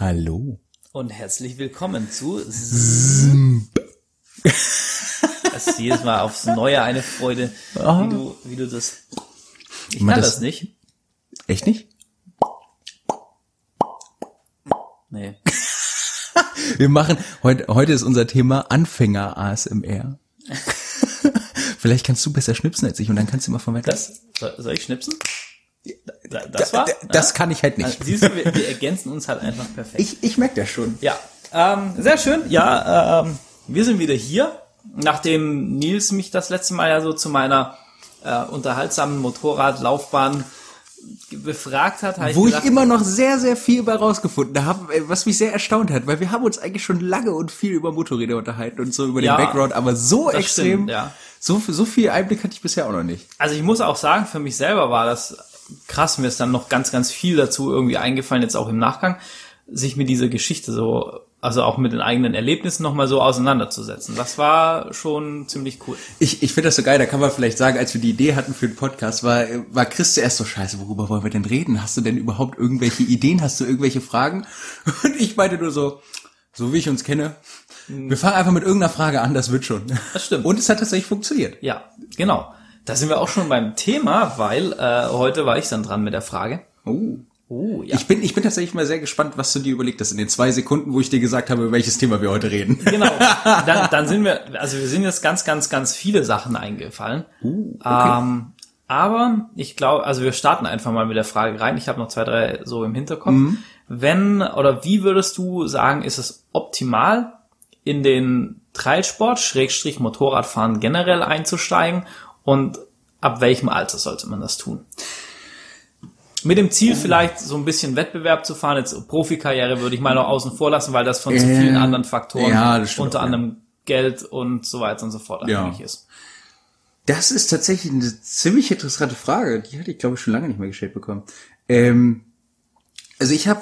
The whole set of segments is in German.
Hallo. Und herzlich willkommen zu Zimp. Das ist jedes Mal aufs Neue eine Freude, wie du, wie du das. Ich kann das, das nicht. Echt nicht? Nee. Wir machen, heute, heute ist unser Thema Anfänger ASMR. Vielleicht kannst du besser schnipsen als ich und dann kannst du mal von weg. Das, soll ich schnipsen? Das war? Das kann ich halt nicht. Also, siehst du, wir, wir, ergänzen uns halt einfach perfekt. Ich, ich merke das schon. Ja, ähm, sehr schön. Ja, ähm, wir sind wieder hier, nachdem Nils mich das letzte Mal ja so zu meiner äh, unterhaltsamen Motorradlaufbahn befragt hat, wo ich, gedacht, ich immer noch sehr, sehr viel bei rausgefunden habe, äh, was mich sehr erstaunt hat, weil wir haben uns eigentlich schon lange und viel über Motorräder unterhalten und so über den Background, aber so extrem, stimmt, ja. so, so viel Einblick hatte ich bisher auch noch nicht. Also ich muss auch sagen, für mich selber war das krass, mir ist dann noch ganz, ganz viel dazu irgendwie eingefallen, jetzt auch im Nachgang, sich mit dieser Geschichte so, also auch mit den eigenen Erlebnissen nochmal so auseinanderzusetzen. Das war schon ziemlich cool. Ich, ich finde das so geil, da kann man vielleicht sagen, als wir die Idee hatten für den Podcast, war, war Chris zuerst so scheiße, worüber wollen wir denn reden? Hast du denn überhaupt irgendwelche Ideen? Hast du irgendwelche Fragen? Und ich meinte nur so, so wie ich uns kenne, wir fangen einfach mit irgendeiner Frage an, das wird schon. Das stimmt. Und es hat tatsächlich funktioniert. Ja, genau. Da sind wir auch schon beim Thema, weil äh, heute war ich dann dran mit der Frage. Oh. Oh, ja. Ich bin, ich bin tatsächlich mal sehr gespannt, was du dir überlegt hast in den zwei Sekunden, wo ich dir gesagt habe, über welches Thema wir heute reden. Genau. Dann, dann sind wir, also wir sind jetzt ganz, ganz, ganz viele Sachen eingefallen. Uh, okay. Ähm, aber ich glaube, also wir starten einfach mal mit der Frage rein. Ich habe noch zwei, drei so im Hinterkopf. Mhm. Wenn oder wie würdest du sagen, ist es optimal, in den Trailsport, Schrägstrich Motorradfahren generell einzusteigen und ab welchem Alter sollte man das tun? Mit dem Ziel vielleicht so ein bisschen Wettbewerb zu fahren. Jetzt Profikarriere würde ich mal noch außen vor lassen, weil das von äh, zu vielen anderen Faktoren, ja, unter anderem ja. Geld und so weiter und so fort abhängig ja. ist. Das ist tatsächlich eine ziemlich interessante Frage. Die hatte ich, glaube ich, schon lange nicht mehr gestellt bekommen. Ähm, also ich habe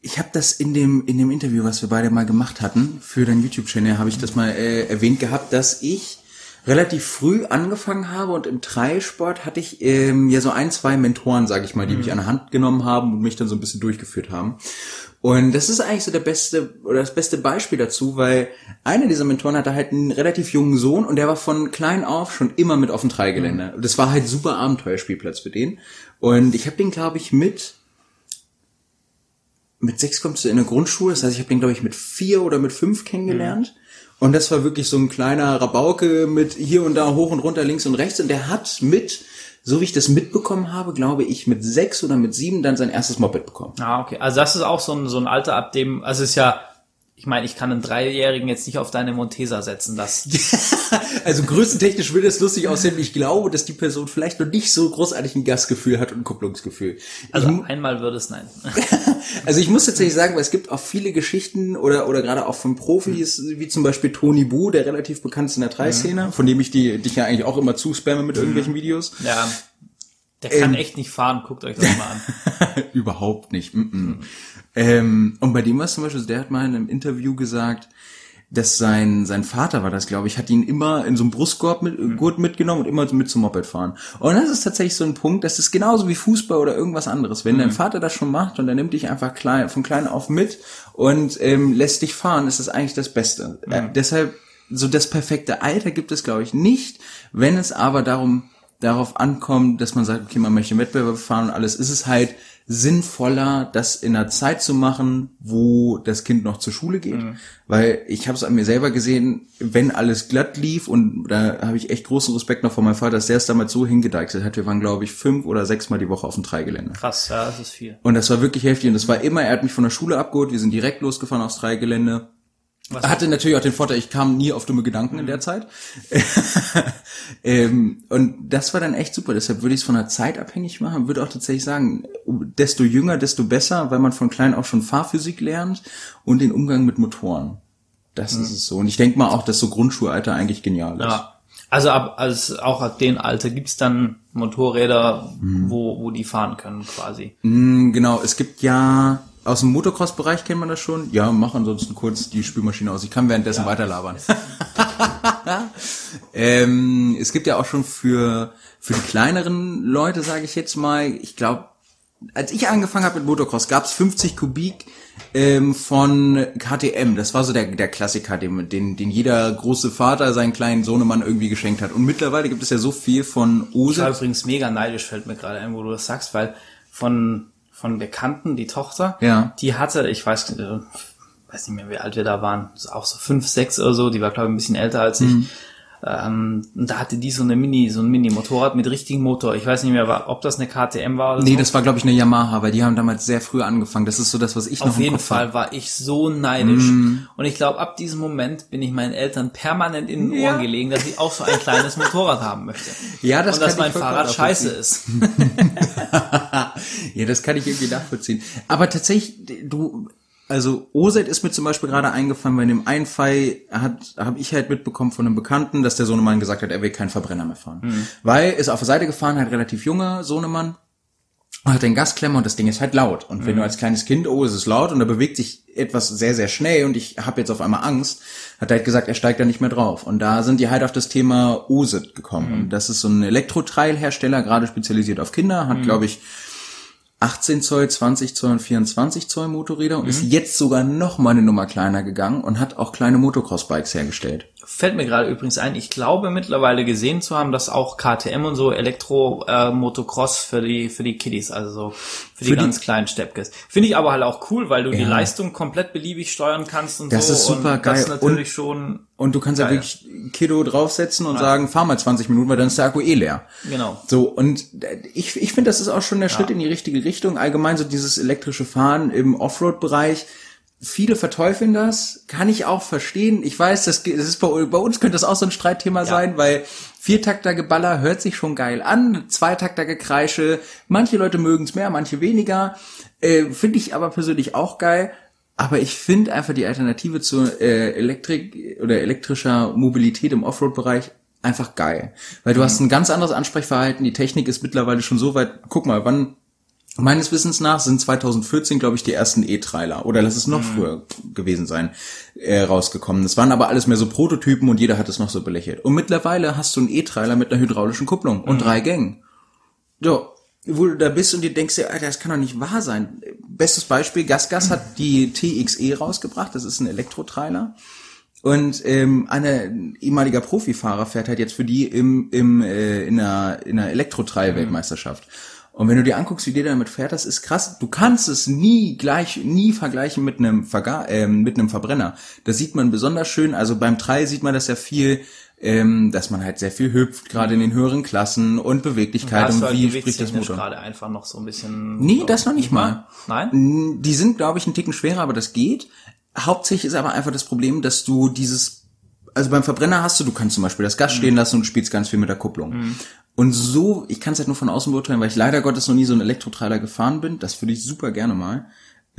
ich habe das in dem in dem Interview, was wir beide mal gemacht hatten für deinen YouTube-Channel, habe ich das mal äh, erwähnt gehabt, dass ich relativ früh angefangen habe und im Dreisport hatte ich ähm, ja so ein, zwei Mentoren, sage ich mal, die mhm. mich an der Hand genommen haben und mich dann so ein bisschen durchgeführt haben. Und das ist eigentlich so der beste oder das beste Beispiel dazu, weil einer dieser Mentoren hatte halt einen relativ jungen Sohn und der war von klein auf schon immer mit auf dem Dreigelände. Mhm. Das war halt super Abenteuerspielplatz für den. Und ich habe den, glaube ich, mit mit sechs kommst du in eine Grundschule, das heißt, ich habe den, glaube ich, mit vier oder mit fünf kennengelernt. Mhm. Und das war wirklich so ein kleiner Rabauke mit hier und da hoch und runter, links und rechts. Und der hat mit, so wie ich das mitbekommen habe, glaube ich, mit sechs oder mit sieben dann sein erstes Moped bekommen. Ah, okay. Also das ist auch so ein, so ein Alter, ab dem, also es ist ja ich meine, ich kann einen Dreijährigen jetzt nicht auf deine Montesa setzen, das. also größtentechnisch würde es lustig aussehen. Ich glaube, dass die Person vielleicht noch nicht so großartig ein Gasgefühl hat und ein Kupplungsgefühl. Also ich, einmal würde es nein. also ich muss tatsächlich sagen, weil es gibt auch viele Geschichten oder, oder gerade auch von Profis, mhm. wie zum Beispiel Tony Bu, der relativ bekannt ist in der Dreiszene, mhm. von dem ich die, dich ja eigentlich auch immer zuspamme mit irgendwelchen mhm. Videos. Ja. Der kann ähm, echt nicht fahren, guckt euch das mal an. Überhaupt nicht. Mm -mm. Ähm, und bei dem war es zum Beispiel, der hat mal in einem Interview gesagt, dass sein, sein Vater war das, glaube ich, hat ihn immer in so einem Brustkorb mit, mhm. Gurt mitgenommen und immer mit zum Moped fahren. Und das ist tatsächlich so ein Punkt, das ist genauso wie Fußball oder irgendwas anderes. Wenn mhm. dein Vater das schon macht und er nimmt dich einfach klein, von klein auf mit und ähm, lässt dich fahren, ist das eigentlich das Beste. Mhm. Äh, deshalb, so das perfekte Alter gibt es, glaube ich, nicht. Wenn es aber darum, darauf ankommt, dass man sagt, okay, man möchte Wettbewerb fahren und alles, ist es halt sinnvoller, das in einer Zeit zu machen, wo das Kind noch zur Schule geht. Mhm. Weil ich habe es an mir selber gesehen, wenn alles glatt lief und da habe ich echt großen Respekt noch vor meinem Vater, dass der es damals so hingedeichselt hat. Wir waren, glaube ich, fünf oder sechs Mal die Woche auf dem Dreigelände. Krass, ja, das ist viel. Und das war wirklich heftig. Und das war immer, er hat mich von der Schule abgeholt, wir sind direkt losgefahren aufs Dreigelände. Was hatte natürlich auch den Vorteil, ich kam nie auf dumme Gedanken mhm. in der Zeit. ähm, und das war dann echt super. Deshalb würde ich es von der Zeit abhängig machen. Würde auch tatsächlich sagen, desto jünger, desto besser, weil man von klein auf schon Fahrphysik lernt und den Umgang mit Motoren. Das mhm. ist es so. Und ich denke mal auch, dass so Grundschulalter eigentlich genial ist. Ja. Also ab, also auch ab dem Alter gibt's dann Motorräder, mhm. wo, wo die fahren können quasi. Mhm, genau, es gibt ja aus dem Motocross-Bereich kennt man das schon. Ja, mach ansonsten kurz die Spülmaschine aus. Ich kann währenddessen ja. weiterlabern. ähm, es gibt ja auch schon für für die kleineren Leute, sage ich jetzt mal, ich glaube als ich angefangen habe mit Motocross, gab es 50 Kubik ähm, von KTM. Das war so der, der Klassiker, den, den, den jeder große Vater seinen kleinen Sohnemann irgendwie geschenkt hat. Und mittlerweile gibt es ja so viel von Ich war Ose. übrigens mega neidisch, fällt mir gerade ein, wo du das sagst, weil von, von Bekannten, die Tochter, Ja. die hatte, ich weiß, äh, weiß nicht mehr, wie alt wir da waren, auch so fünf, sechs oder so, die war, glaube ich, ein bisschen älter als ich. Mhm. Ähm, und da hatte die so eine Mini, so ein Mini-Motorrad mit richtigem Motor. Ich weiß nicht mehr, ob das eine KTM war oder Nee, so. das war glaube ich eine Yamaha, weil die haben damals sehr früh angefangen. Das ist so das, was ich noch Auf jeden Fall hab. war ich so neidisch. Mhm. Und ich glaube, ab diesem Moment bin ich meinen Eltern permanent in den Ja. Ohren gelegen, dass ich auch so ein kleines Motorrad haben möchte. Ja, das Und dass mein Fahrrad scheiße ist. ja, das kann ich irgendwie nachvollziehen. Aber tatsächlich, du, also Oset ist mir zum Beispiel gerade eingefallen, weil in dem einen Fall hat, habe ich halt mitbekommen von einem Bekannten, dass der Sohnemann gesagt hat, er will keinen Verbrenner mehr fahren. Mhm. Weil ist auf der Seite gefahren, hat relativ junger Sohnemann, und hat den Gasklemmer und das Ding ist halt laut. Und wenn Mhm. du als kleines Kind, oh, es ist laut und da bewegt sich etwas sehr, sehr schnell und ich habe jetzt auf einmal Angst, hat er halt gesagt, er steigt da nicht mehr drauf. Und da sind die halt auf das Thema OSIT gekommen. Mhm. Und das ist so ein Elektrotrail-Hersteller, gerade spezialisiert auf Kinder, Mhm. hat, glaube ich, 18 Zoll, 20 Zoll und 24 Zoll Motorräder und Mhm. ist jetzt sogar noch mal eine Nummer kleiner gegangen und hat auch kleine Motocross-Bikes hergestellt. Fällt mir gerade übrigens ein, ich glaube mittlerweile gesehen zu haben, dass auch KTM und so Elektro-Motocross für die für die Kiddies, also so für die Für die- ganz kleinen Steppkes. Finde ich aber halt auch cool, weil du die Ja. Leistung komplett beliebig steuern kannst und Das so. ist super und geil. Das ist natürlich Und- schon Und du kannst ja wirklich Kiddo draufsetzen und sagen, fahr mal 20 Minuten, weil dann ist der Akku eh leer. genau. So, und ich, ich finde, das ist auch schon der Schritt in die richtige Richtung. Allgemein so dieses elektrische Fahren im Offroad-Bereich. Viele verteufeln das, kann ich auch verstehen. Ich weiß, das, ist bei, bei uns könnte das auch so ein Streitthema sein, weil Viertakter-Geballer hört sich schon geil an, Zweitakter-Gekreische, manche Leute mögen es mehr, manche weniger. Äh, finde ich aber persönlich auch geil. Aber ich finde einfach die Alternative zur äh, Elektrik oder elektrischer Mobilität im Offroad-Bereich einfach geil. Weil du hast ein ganz anderes Ansprechverhalten, die Technik ist mittlerweile schon so weit, guck mal, wann, meines Wissens nach sind 2014, glaube ich, die ersten E-Trailer, oder lass es noch früher gewesen sein, äh, rausgekommen. Das waren aber alles mehr so Prototypen und jeder hat es noch so belächelt. Und mittlerweile hast du einen E-Trailer mit einer hydraulischen Kupplung und drei Gängen. So, wo du da bist und dir denkst, ja, Alter, das kann doch nicht wahr sein. Bestes Beispiel, GasGas hat die TXE rausgebracht, das ist ein Elektrotrailer. Und ähm, ein ehemaliger Profifahrer fährt halt jetzt für die im, im, äh, in einer, in einer Elektro-Trail-Weltmeisterschaft. Und wenn du dir anguckst, wie der damit fährt, das ist krass. Du kannst es nie gleich, nie vergleichen mit einem, Verga ähm, mit einem Verbrenner. Das sieht man besonders schön. Also beim Trail sieht man das ja viel, ähm, dass man halt sehr viel hüpft, gerade in den höheren Klassen und Beweglichkeit und halt wie spricht das Motor. gerade einfach noch so ein bisschen. Nee, das noch nicht mal. Nein? Die sind, glaube ich, einen Ticken schwerer, aber das geht. Hauptsächlich ist aber einfach das Problem, dass du dieses, also beim Verbrenner hast du, du kannst zum Beispiel das Gas stehen lassen und du spielst ganz viel mit der Kupplung. Und so, ich kann es halt nur von außen beurteilen, weil ich leider Gottes noch nie so einen Elektrotrailer gefahren bin. Das würde ich super gerne mal.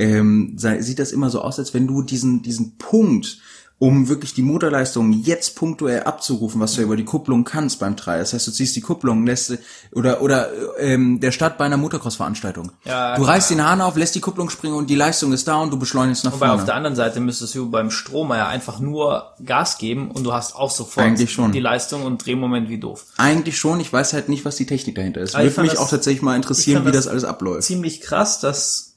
Ähm, sieht das immer so aus, als wenn du diesen, diesen Punkt, um wirklich die Motorleistung jetzt punktuell abzurufen, was du über die Kupplung kannst beim Trail. Das heißt, du ziehst die Kupplung, lässt oder oder ähm, der Start bei einer Motocross-Veranstaltung. Ja, du reißt den Hahn auf, lässt die Kupplung springen und die Leistung ist da und du beschleunigst nach Wobei vorne. auf der anderen Seite müsstest du beim Stromer ja einfach nur Gas geben und du hast auch sofort Eigentlich schon. die Leistung und Drehmoment wie doof. Eigentlich schon, ich weiß halt nicht, was die Technik dahinter ist. Ich Würde mich das- auch tatsächlich mal interessieren, wie das das alles abläuft. Ziemlich krass, dass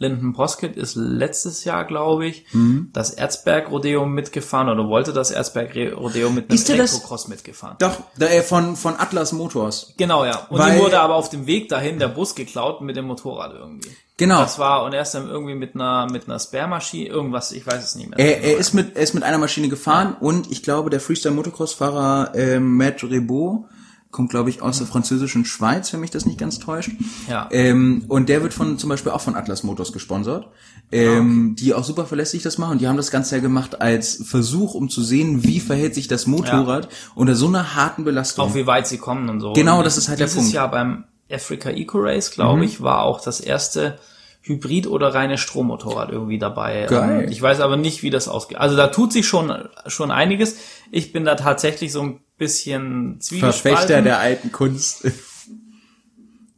Linden Poskett ist letztes Jahr, glaube ich, Mhm. das Erzberg Rodeo mitgefahren oder wollte das Erzberg Rodeo mit einem Elektrocross mitgefahren. Doch, äh, von von Atlas Motors. Genau, ja. Und Weil- ihm wurde aber auf dem Weg dahin der Bus geklaut mit dem Motorrad irgendwie. Genau. Das war, und er ist dann irgendwie mit einer, mit einer Spare-Maschine, irgendwas, ich weiß es nicht mehr. Er, er ist mit er ist mit einer Maschine gefahren und ich glaube, der Freestyle Motocross Fahrer äh, Matt Rebaud kommt glaube ich aus der französischen Schweiz, wenn mich das nicht ganz täuscht. Ja. Ähm, und der wird von zum Beispiel auch von Atlas Motors gesponsert, ähm, die auch super verlässlich das machen. Und die haben das Ganze ja gemacht als Versuch, um zu sehen, wie verhält sich das Motorrad unter so einer harten Belastung. auch wie weit sie kommen und so. Genau, Und das ist halt der dieses Punkt. Mhm. Jahr beim Africa Eco Race, glaube ich, war auch das erste Hybrid- oder reine Strommotorrad irgendwie dabei. Geil. Ähm, Ich weiß aber nicht, wie das ausgeht. Also da tut sich schon, schon einiges. Ich bin da tatsächlich so ein bisschen zwiegespalten. Verfechter der alten Kunst.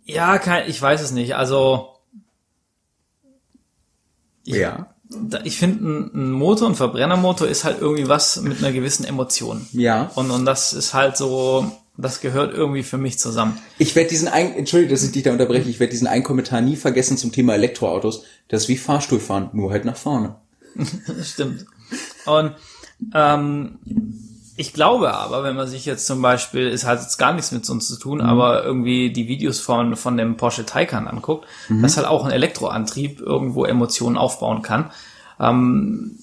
Ja, kein, ich weiß es nicht. Also ja. da- ich finde, ein, ein Motor, ein Verbrennermotor ist halt irgendwie was mit einer gewissen Emotion. Ja. Und, und das ist halt so, Das gehört irgendwie für mich zusammen. Ich werde diesen ein, entschuldige, dass ich dich da unterbreche, ich werde diesen einen Kommentar nie vergessen zum Thema Elektroautos. Das ist wie Fahrstuhlfahren, nur halt nach vorne. Stimmt. Und ähm, ich glaube aber, wenn man sich jetzt zum Beispiel, es hat jetzt gar nichts mit uns zu tun, mhm. aber irgendwie die Videos von, von dem Porsche Taycan anguckt, mhm. dass halt auch ein Elektroantrieb irgendwo Emotionen aufbauen kann. Ähm,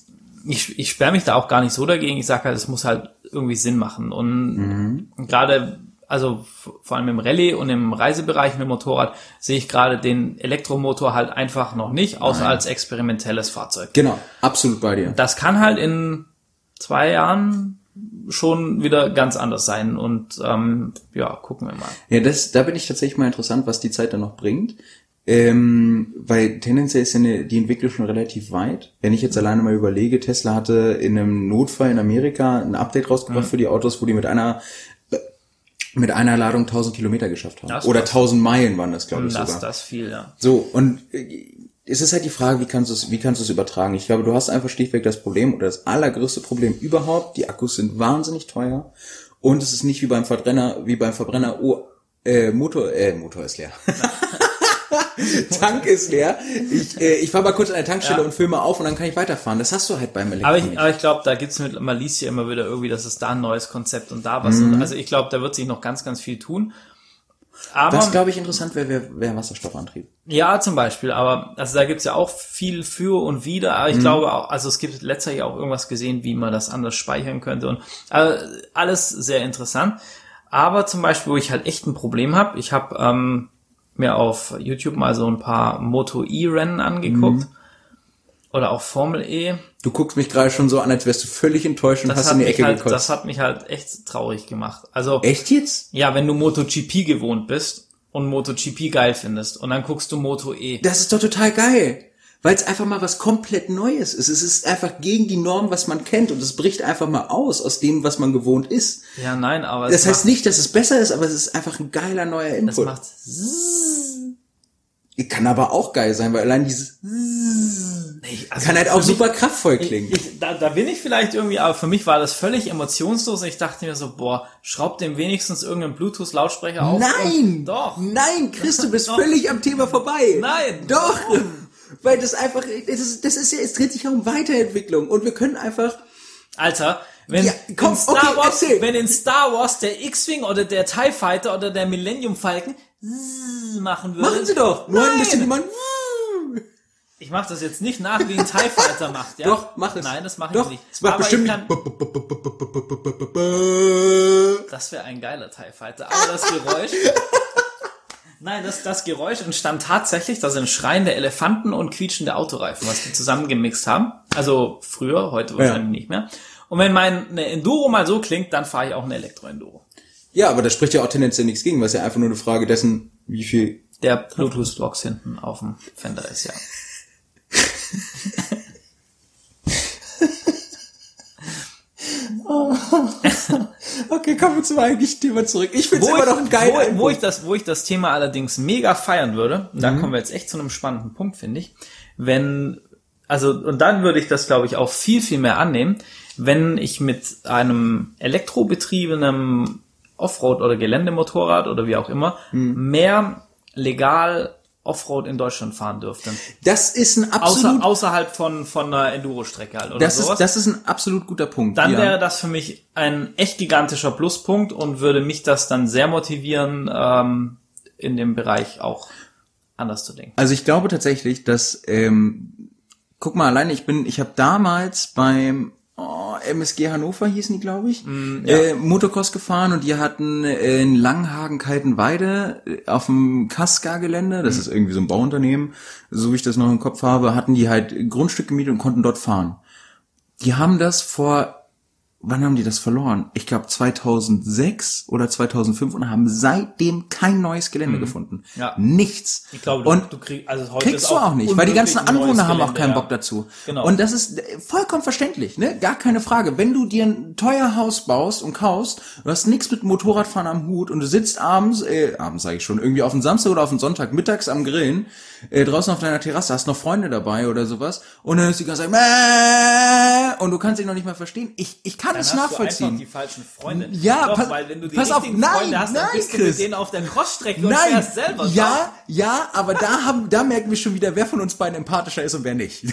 ich, ich sperre mich da auch gar nicht so dagegen. Ich sage halt, es muss halt irgendwie Sinn machen. Und mhm. gerade, also vor allem im Rallye und im Reisebereich mit dem Motorrad sehe ich gerade den Elektromotor halt einfach noch nicht, außer Nein. als experimentelles Fahrzeug. Genau, absolut bei dir. Das kann halt in zwei Jahren schon wieder ganz anders sein und ähm, ja, gucken wir mal. Ja, das, da bin ich tatsächlich mal interessant, was die Zeit dann noch bringt. Ähm, weil tendenziell ist ja eine, die Entwicklung schon relativ weit. Wenn ich jetzt alleine mal überlege, Tesla hatte in einem Notfall in Amerika ein Update rausgebracht mhm. für die Autos, wo die mit einer mit einer Ladung 1000 Kilometer geschafft haben. Das Oder 1000 Meilen waren das, glaube ich, das, sogar. Das viel, ja. So, und äh, es ist halt die Frage, wie kannst du es, wie kannst du es übertragen? Ich glaube, du hast einfach schlichtweg das Problem oder das allergrößte Problem überhaupt. Die Akkus sind wahnsinnig teuer und es ist nicht wie beim Verbrenner, wie beim Verbrenner, oh, äh, Motor, äh, Motor ist leer. Tank ist leer. Ich, äh, ich fahre mal kurz an der Tankstelle ja. und filme auf und dann kann ich weiterfahren. Das hast du halt beim Elektronik. Aber ich, aber ich glaube, da gibt's mit Malicia immer wieder irgendwie, dass es da ein neues Konzept und da was. Mhm. also ich glaube, da wird sich noch ganz, ganz viel tun. Aber, was, glaube ich, interessant wäre, wäre wär Wasserstoffantrieb. Ja, zum Beispiel. Aber also da gibt's ja auch viel für und wieder. Aber ich mhm. glaube auch, also es gibt letztlich auch irgendwas gesehen, wie man das anders speichern könnte. Und also alles sehr interessant. Aber zum Beispiel, wo ich halt echt ein Problem habe, ich habe ähm, mir auf YouTube mal so ein paar Moto E-Rennen angeguckt. Mhm. Oder auch Formel E. Du guckst mich gerade schon so an, als wärst du völlig enttäuscht und das hast in die Ecke halt, gekotzt. Das hat mich halt echt traurig gemacht. Also Echt jetzt? Ja, wenn du MotoGP gewohnt bist und MotoGP geil findest und dann guckst du Moto E. Das ist doch total geil weil es einfach mal was komplett Neues ist. Es ist einfach gegen die Norm, was man kennt und es bricht einfach mal aus aus dem, was man gewohnt ist. Ja, nein, aber das heißt nicht, dass es besser ist, aber es ist einfach ein geiler neuer Input. Das macht kann aber auch geil sein, weil allein dieses also kann halt auch super mich, kraftvoll klingen. Ich, ich, da, da bin ich vielleicht irgendwie, aber für mich war das völlig emotionslos. Ich dachte mir so, boah, schraub dem wenigstens irgendeinen Bluetooth-Lautsprecher auf. Nein! doch! Nein, Chris, du bist völlig am Thema vorbei. Nein! Doch! Warum? Weil das einfach, das ist, das ist ja, es dreht sich um Weiterentwicklung und wir können einfach. Alter, wenn, ja, komm, in Star okay, Wars, wenn in Star Wars der X-Wing oder der TIE Fighter oder der Millennium Falcon machen würde. Machen sie doch! Nur ein bisschen man ich mach das jetzt nicht nach, wie ein TIE Fighter macht, ja? Doch, mach es. Nein, das mache ich nicht. Das macht Aber bestimmt kann, Das wäre ein geiler TIE Fighter. Aber das Geräusch Nein, das, das Geräusch entstand tatsächlich, da sind schreiende Elefanten und quietschende Autoreifen, was die zusammengemixt haben. Also früher, heute wahrscheinlich ja. nicht mehr. Und wenn meine Enduro mal so klingt, dann fahre ich auch eine Elektro-Enduro. Ja, aber da spricht ja auch tendenziell nichts gegen, weil es ja einfach nur eine Frage dessen, wie viel... Der Bluetooth-Box hinten auf dem Fender ist, ja. okay, kommen wir zum eigentlichen Thema zurück. Ich finde es immer noch geil. Wo, wo, ich das, wo ich das Thema allerdings mega feiern würde, mhm. da kommen wir jetzt echt zu einem spannenden Punkt, finde ich. Wenn, also, und dann würde ich das, glaube ich, auch viel, viel mehr annehmen, wenn ich mit einem elektrobetriebenen Offroad- oder Geländemotorrad oder wie auch immer mhm. mehr legal Offroad in Deutschland fahren dürfte. Das ist ein absolut Außer, außerhalb von von einer Enduro-Strecke halt oder das sowas. Ist, das ist ein absolut guter Punkt. Dann ja. wäre das für mich ein echt gigantischer Pluspunkt und würde mich das dann sehr motivieren, ähm, in dem Bereich auch anders zu denken. Also ich glaube tatsächlich, dass ähm, guck mal alleine, ich bin, ich habe damals beim oh, MSG Hannover hießen die, glaube ich, mm, ja. äh, Motocross gefahren und die hatten äh, in Langhagen Kaltenweide äh, auf dem Kaska-Gelände, das mm. ist irgendwie so ein Bauunternehmen, so wie ich das noch im Kopf habe, hatten die halt Grundstück gemietet und konnten dort fahren. Die haben das vor wann haben die das verloren? Ich glaube 2006 oder 2005 und haben seitdem kein neues Gelände mhm. gefunden. Ja. Nichts. Ich glaube, du, und du krieg, also heute kriegst du auch nicht, weil die ganzen Anwohner haben auch keinen ja. Bock dazu. Genau. Und das ist vollkommen verständlich, ne? Gar keine Frage. Wenn du dir ein teuer Haus baust und kaufst, du hast nichts mit Motorradfahren am Hut und du sitzt abends, äh, abends sage ich schon, irgendwie auf dem Samstag oder auf dem Sonntag mittags am Grillen, äh, draußen auf deiner Terrasse, hast noch Freunde dabei oder sowas und dann ist die ganze Zeit, Mäh! und du kannst dich noch nicht mal verstehen. Ich, ich kann es Dann hast du einfach nachvollziehen. die falschen Freunde. Ja, Doch, pass- weil wenn du die pass auf, nein, Freunde hast, dann nein, bist du mit denen auf der Crossstrecke und Nein, fährst selber. ja, ja, aber da haben, da merken wir schon wieder, wer von uns beiden empathischer ist und wer nicht.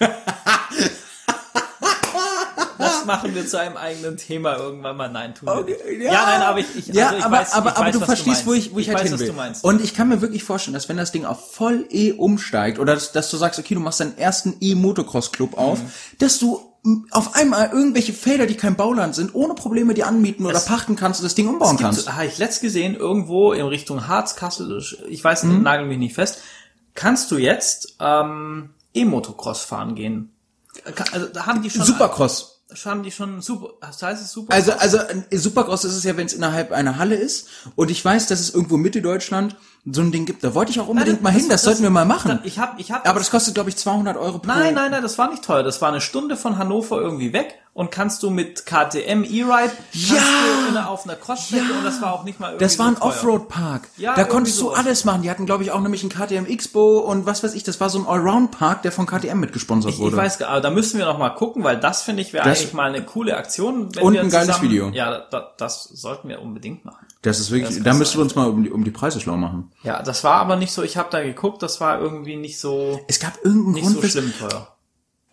Machen wir zu einem eigenen Thema irgendwann mal. Nein, tun Okay, nicht. Ja, nein, aber ich, ich, ja, also ich aber, weiß, aber, ich aber weiß, du verstehst, wo meinst. ich, wo ich, ich halt weiß, hin was will. du meinst. Und ich kann mir wirklich vorstellen, dass wenn das Ding auf voll E umsteigt oder dass, dass du sagst, okay, du machst deinen ersten E-Motocross-Club Mhm. auf, dass du auf einmal irgendwelche Felder, die kein Bauland sind, ohne Probleme die anmieten oder Es- pachten kannst und das Ding umbauen gibt, kannst. habe ich letzt gesehen, irgendwo in Richtung Harz, Kassel, ich weiß Mhm. nagel mich nicht fest, kannst du jetzt ähm, E-Motocross fahren gehen. Also da haben die schon Supercross. Haben die schon super, das heißt es super. Also, also Supercross ist es ja, wenn es innerhalb einer Halle ist. Und ich weiß, dass es irgendwo Mitte Deutschland so ein Ding gibt. Da wollte ich auch unbedingt mal hin. Das, sollten wir mal machen. Ich habe, ich habe. Aber das kostet, glaube ich, 200 Euro pro. Nein, nein, nein, das war nicht teuer. Das war eine Stunde von Hannover irgendwie weg und kannst du mit KTM E-Ride Ja! einer, auf einer Crossstrecke und das war auch nicht mal irgendwie Das war ein so. Offroad-Park. Ja, da konntest du alles machen. Die hatten, glaube ich, auch nämlich einen KTM Expo und was weiß ich. Das war so ein Allround-Park, der von KTM mitgesponsert Ich, wurde. ich weiß, gar- aber da müssen wir noch mal gucken, weil das finde ich wäre eigentlich mal eine coole Aktion. Und ein geiles zusammen, Video. Ja, da, das sollten wir unbedingt machen. das ist wirklich, Das da müssen wir uns mal um die, um die Preise schlau machen. Ja, das war aber nicht so, ich habe da geguckt, das war irgendwie nicht so, Es gab irgendeinen nicht Grund, so wes- schlimm teuer.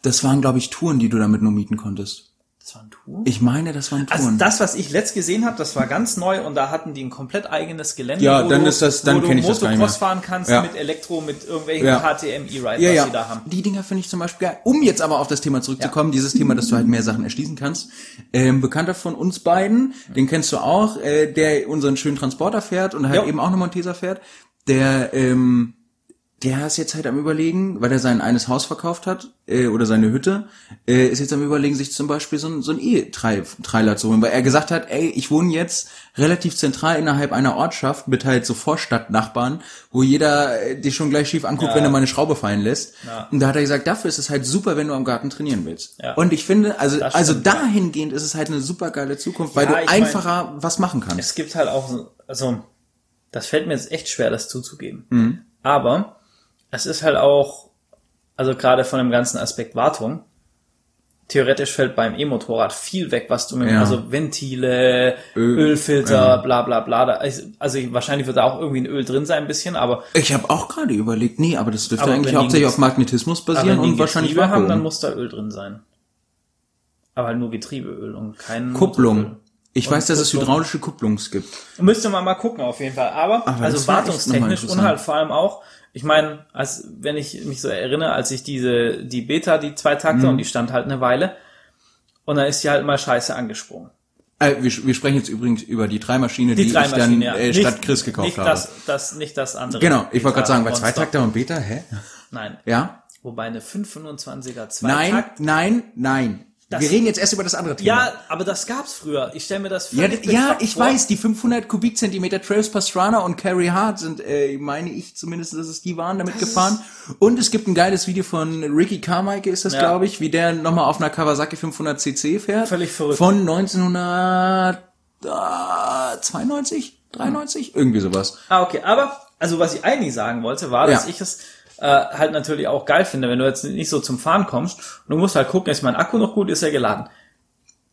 das waren, glaube ich, Touren, die du damit nur mieten konntest. Das war ein Tour? Ich meine, das waren Touren. Also das, was ich letzt gesehen habe, das war ganz neu und da hatten die ein komplett eigenes Gelände, Ja, wo dann du, ist das- dann wo du ich das gar nicht Motocross mehr. fahren kannst Ja. mit Elektro, mit irgendwelchen Ja. KTM E-Ride, ja, was ja. sie da haben. Die Dinger finde ich zum Beispiel geil. Um jetzt aber auf das Thema zurückzukommen, dieses Thema, dass du halt mehr Sachen erschließen kannst. Ähm, Bekannter von uns beiden, den kennst du auch, äh, der unseren schönen Transporter fährt und halt Jo. eben auch eine Montesa fährt, der, ähm, der ist jetzt halt am überlegen, weil er sein eines Haus verkauft hat, äh, oder seine Hütte, äh, ist jetzt am überlegen, sich zum Beispiel so ein, so ein E-Trailer zu holen, weil er gesagt hat, ey, ich wohne jetzt relativ zentral innerhalb einer Ortschaft mit halt so Vorstadtnachbarn, wo jeder äh, dich schon gleich schief anguckt, Ja. wenn er mal eine Schraube fallen lässt. Ja. Und da hat er gesagt, dafür ist es halt super, wenn du am Garten trainieren willst. Ja. Und ich finde, also, also stimmt, ja. dahingehend ist es halt eine super geile Zukunft, weil du ich mein- einfacher was machen kannst. Es gibt halt auch, so- also das fällt mir jetzt echt schwer, das zuzugeben. Mhm. Aber es ist halt auch, also gerade von dem ganzen Aspekt Wartung, theoretisch fällt beim E-Motorrad viel weg, was du mit, Ja. also Ventile, Öl, Ölfilter, ja. bla bla bla. Da Also wahrscheinlich wird da auch irgendwie ein Öl drin sein, ein bisschen, aber, Ich habe auch gerade überlegt, nee, aber das dürfte Aber eigentlich wenn hauptsächlich auf Magnetismus basieren wenn und wahrscheinlich Getriebe haben, dann muss da Öl drin sein. Aber halt nur Getriebeöl und kein Kupplung. Motoröl. Ich Und weiß, dass es Kupplung. hydraulische Kupplungs gibt. Müsste man mal gucken auf jeden Fall. Aber, Aber also wartungstechnisch und halt vor allem auch, ich meine, als wenn ich mich so erinnere, als ich diese, die Beta, die zwei Takte Mhm. und die stand halt eine Weile und dann ist die halt mal scheiße angesprungen. Äh, wir, wir sprechen jetzt übrigens über die Dreimaschine, die, Die ich dann ja. äh, Nicht- statt Chris gekauft nicht habe. Das, das, nicht das andere. genau, ich wollte gerade sagen, bei. Zweitakter und Beta, hä? Nein. Ja? Wobei eine 525er Nein, Zweitakt. nein, nein. Das- wir reden jetzt erst über das andere Thema. Ja, aber das gab's früher. Ich stelle mir das Ja, ja, ich vor. weiß, die 500 Kubikzentimeter Trails Pastrana und Carrie Hart sind, äh, meine ich zumindest, dass es die waren, damit gefahren. Und es gibt ein geiles Video von Ricky Carmichael, ist das, Ja. glaube ich, wie der nochmal auf einer Kawasaki 500 cc fährt. Völlig verrückt. Von 1992, 93, irgendwie sowas. Ah, okay. Aber, also was ich eigentlich sagen wollte, war, dass Ja. ich es äh, halt natürlich auch geil finde, wenn du jetzt nicht so zum Fahren kommst und du musst halt gucken, ist mein Akku noch gut, ist er geladen.